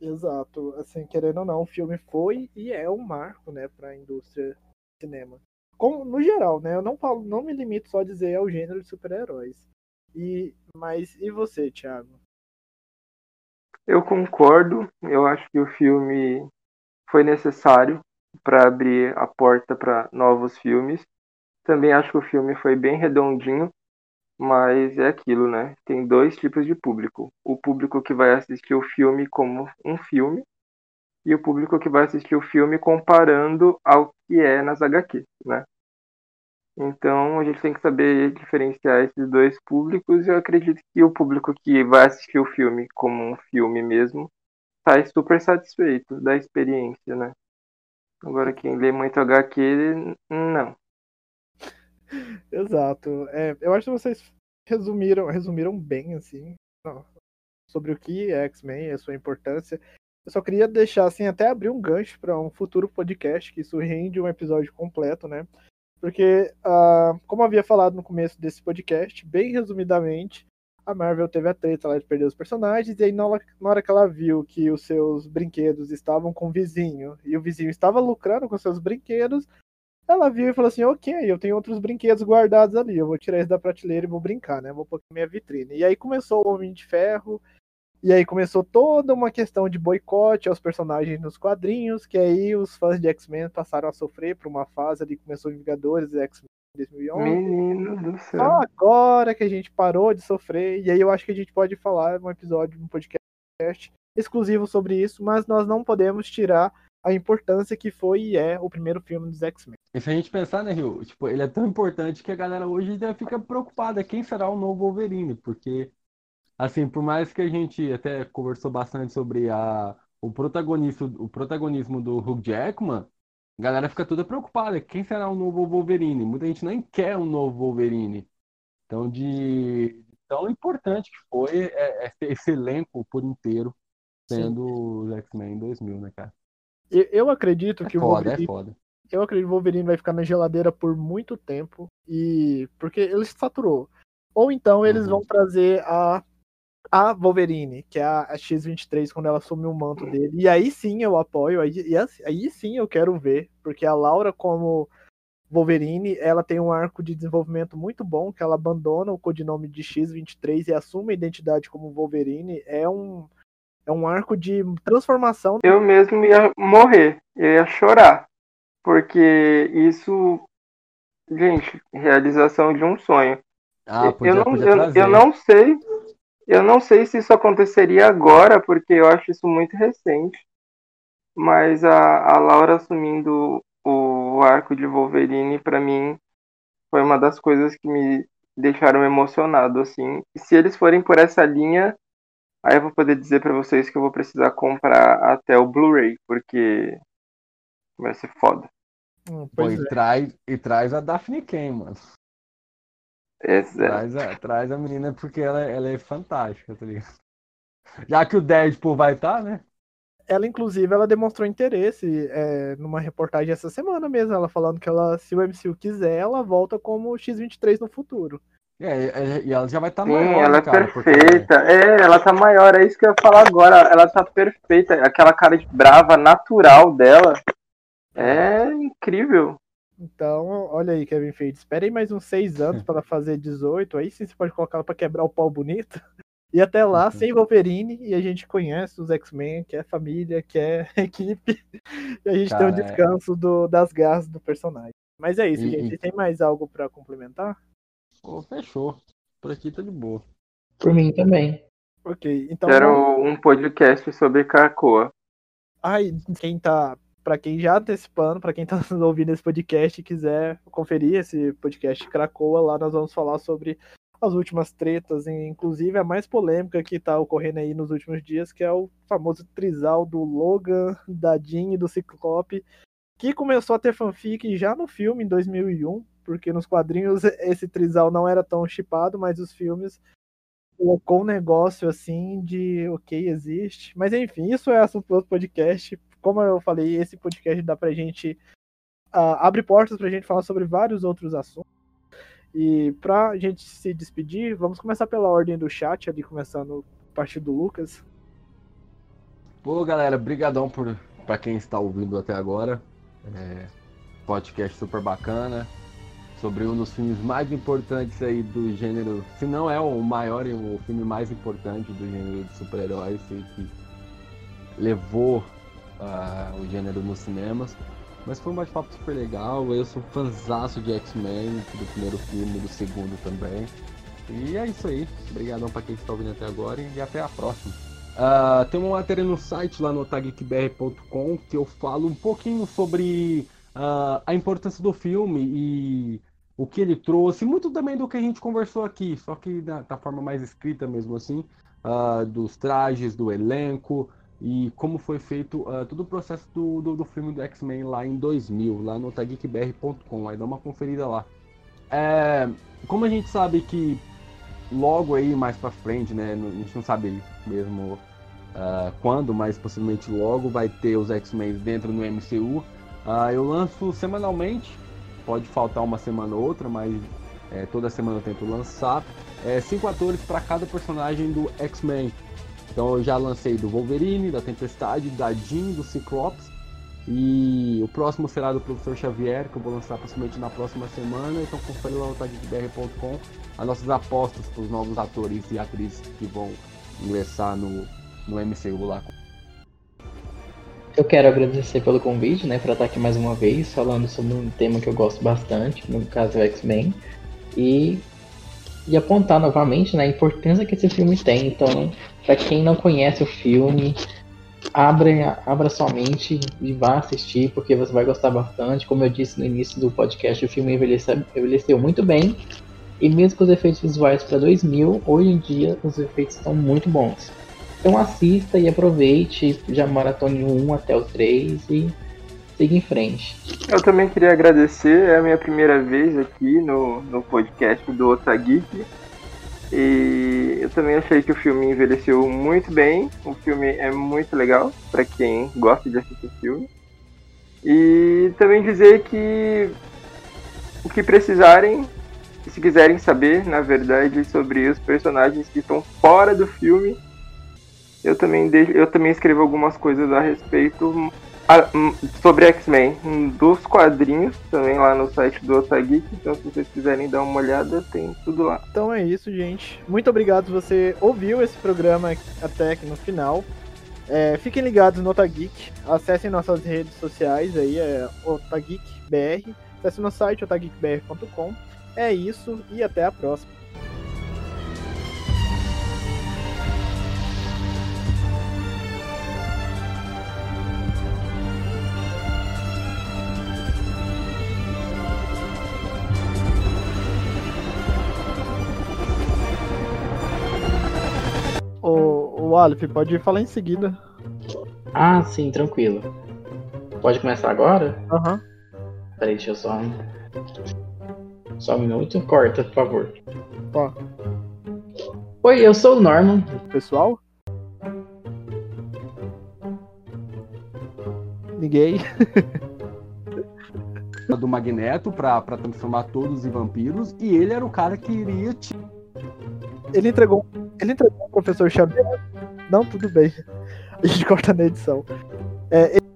Exato, assim, querendo ou não, o filme foi e é um marco, né, para a indústria cinema como, no geral, né? Eu não falo, não me limito só a dizer ao gênero de super-heróis. E, mas e você, Thiago? Eu concordo. Eu acho que o filme foi necessário para abrir a porta para novos filmes. Também acho que o filme foi bem redondinho, mas é aquilo, né? Tem dois tipos de público: o público que vai assistir o filme como um filme e o público que vai assistir o filme comparando ao que é nas HQs, né? Então a gente tem que saber diferenciar esses dois públicos e eu acredito que o público que vai assistir o filme como um filme mesmo sai super satisfeito da experiência, né? Agora quem lê muito HQ, não. Exato. É, eu acho que vocês resumiram, resumiram bem assim sobre o que é X-Men e a sua importância. Eu só queria deixar assim, até abrir um gancho para um futuro podcast, que isso rende um episódio completo, né? Porque, uh, como havia falado no começo desse podcast, bem resumidamente, a Marvel teve a treta lá de perder os personagens, e aí na hora, que ela viu que os seus brinquedos estavam com o vizinho, e o vizinho estava lucrando com seus brinquedos, Ela viu e falou assim: Ok, eu tenho outros brinquedos guardados ali, eu vou tirar esse da prateleira e vou brincar, né? Vou pôr aqui minha vitrine. E aí começou o Homem de Ferro, e aí começou toda uma questão de boicote aos personagens nos quadrinhos, que aí os fãs de X-Men passaram a sofrer por uma fase ali, começou Vingadores e X-Men em 2011. Menino do céu. Só agora que a gente parou de sofrer, e aí eu acho que a gente pode falar um episódio, um podcast exclusivo sobre isso, mas nós não podemos tirar a importância que foi e é o primeiro filme dos X-Men. E se a gente pensar, né, Rio? Tipo, ele é tão importante que a galera hoje ainda fica preocupada quem será o novo Wolverine, porque, assim, por mais que a gente até conversou bastante sobre a, o, protagonismo, o protagonismo do Hugh Jackman, a galera fica toda preocupada. Quem será o novo Wolverine? Muita gente nem quer um novo Wolverine. Então, de tão importante que foi é, é, esse elenco por inteiro sendo os X-Men em 2000, né, cara? Eu, eu acredito É que o foda, Wolverine é foda. eu acredito que o Wolverine vai ficar na geladeira por muito tempo e porque ele saturou. Ou então eles Uhum. vão trazer a a Wolverine, que é a, a X23 quando ela assume o manto dele. E aí sim eu apoio, aí, e assim- aí sim eu quero ver, porque a Laura como Wolverine, ela tem um arco de desenvolvimento muito bom, que ela abandona o codinome de X23 e assume a identidade como Wolverine. É um é um arco de transformação Eu mesmo ia morrer, eu ia chorar. Porque isso. Gente, realização de um sonho. Ah, podia, eu, não, eu, eu não sei. Eu não sei se isso aconteceria agora, porque eu acho isso muito recente. Mas a, a Laura assumindo o arco de Wolverine, pra mim, foi uma das coisas que me deixaram emocionado, assim. E se eles forem por essa linha, aí eu vou poder dizer pra vocês que eu vou precisar comprar até o Blu-ray, porque vai ser foda. Hum, Pô, pois e, é. traz, e traz a Daphne Ken, mano. Esse, Traz a, traz a menina porque ela, ela é fantástica, tá ligado? Já que o Deadpool vai estar, né? ela inclusive ela demonstrou interesse é, numa reportagem essa semana mesmo, ela falando que ela, se o MCU quiser, ela volta como X23 no futuro. É, é, e ela já vai estar Sim, maior, ela né, é cara? porque- perfeita. É, ela tá maior, é isso que eu ia falar agora. Ela tá perfeita. Aquela cara de brava natural dela é incrível. Então, olha aí, Kevin Feige, espere aí mais uns seis anos para ela fazer 18, aí sim você pode colocar ela pra quebrar o pau bonito. E até lá, Uhum. sem Wolverine, e a gente conhece os X-Men, que é família, que é equipe, e a gente tem um Cara, é- descanso do, das garras do personagem. Mas é isso, E- gente. e- Tem mais algo para complementar? Pô, fechou. Por aqui tá de boa. Por mim também. Ok, então. Quero um podcast sobre Krakoa. Ai, quem tá. Pra quem já antecipando, pra quem tá nos ouvindo esse podcast e quiser conferir esse podcast Cracoa, lá nós vamos falar sobre as últimas tretas, inclusive a mais polêmica que tá ocorrendo aí nos últimos dias, que é o famoso trisal do Logan, da Jean e do Ciclope, que começou a ter fanfic já no filme em 2001, porque nos quadrinhos esse trisal não era tão chipado, mas os filmes colocou um negócio assim de ok, existe. Mas enfim, isso é assunto para outro podcast. Como eu falei, esse podcast dá pra gente. ah, abre portas pra gente falar sobre vários outros assuntos. E pra gente se despedir, vamos começar pela ordem do chat, ali começando a partir do Lucas. Pô, galera, brigadão por para quem está ouvindo até agora. É, podcast super bacana sobre um dos filmes mais importantes aí do gênero, se não é o maior e o filme mais importante do gênero de super-heróis que levou o gênero nos cinemas. Mas foi um bate-papo super legal. Eu sou fãzaço de X-Men, do primeiro filme, do segundo também. E é isso aí. Obrigadão para quem está ouvindo até agora e até a próxima. Ah, tem uma matéria no site lá no otagicbr.com que eu falo um pouquinho sobre ah, a importância do filme e o que ele trouxe, muito também do que a gente conversou aqui, só que da, da forma mais escrita mesmo assim, ah, dos trajes, do elenco e como foi feito ah, todo o processo do, do, do filme do X-Men lá em 2000, lá no otagicbr.com, aí dá uma conferida lá. É, como a gente sabe que logo aí mais pra frente, né, a gente não sabe mesmo ah, quando, mas possivelmente logo vai ter os X-Men dentro do MCU. Ah, eu lanço semanalmente, pode faltar uma semana ou outra, mas é, toda semana eu tento lançar. é, cinco atores para cada personagem do X-Men. Então eu já lancei do Wolverine, da Tempestade, da Jean, do Ciclops E o próximo será do professor Xavier, que eu vou lançar possivelmente na próxima semana. Então confere lá no taggbr.com as nossas apostas para os novos atores e atrizes que vão ingressar no, no MCU lá. Eu quero agradecer pelo convite, né, para estar aqui mais uma vez falando sobre um tema que eu gosto bastante, no caso o X-Men, e, e apontar novamente né, a importância que esse filme tem. Então, para quem não conhece o filme, abra, abra sua mente e vá assistir, porque você vai gostar bastante. Como eu disse no início do podcast, o filme envelheceu, envelheceu muito bem. E mesmo com os efeitos visuais para 2000, hoje em dia os efeitos estão muito bons. Então assista e aproveite, já maratone 1 até o 3 e siga em frente. Eu também queria agradecer, é a minha primeira vez aqui no, no podcast do Otageek. E eu também achei que o filme envelheceu muito bem. O filme é muito legal para quem gosta de assistir filme. E também dizer que o que precisarem, se quiserem saber, na verdade, sobre os personagens que estão fora do filme, eu também, eu também escrevo algumas coisas a respeito sobre X-Men dos quadrinhos, também lá no site do Otageek. Então, se vocês quiserem dar uma olhada, tem tudo lá. Então é isso, gente. Muito obrigado você ouviu esse programa até aqui no final. É, fiquem ligados no Otageek. Acessem nossas redes sociais aí, é OtageekBR. Acesse nosso site otageekbr.com. É isso e até a próxima. O, Aleph, pode falar em seguida. Ah, sim, tranquilo. Pode começar agora? Aham. Uhum. Peraí, deixa eu só. Só um minuto. Corta, por favor. Ó. Oi, eu sou o Norman. Pessoal? Ninguém. do Magneto pra, pra transformar todos em vampiros e ele era o cara que iria. Ele entregou. Ele entregou o professor Xavier. Não, tudo bem. A gente corta na edição. É, ele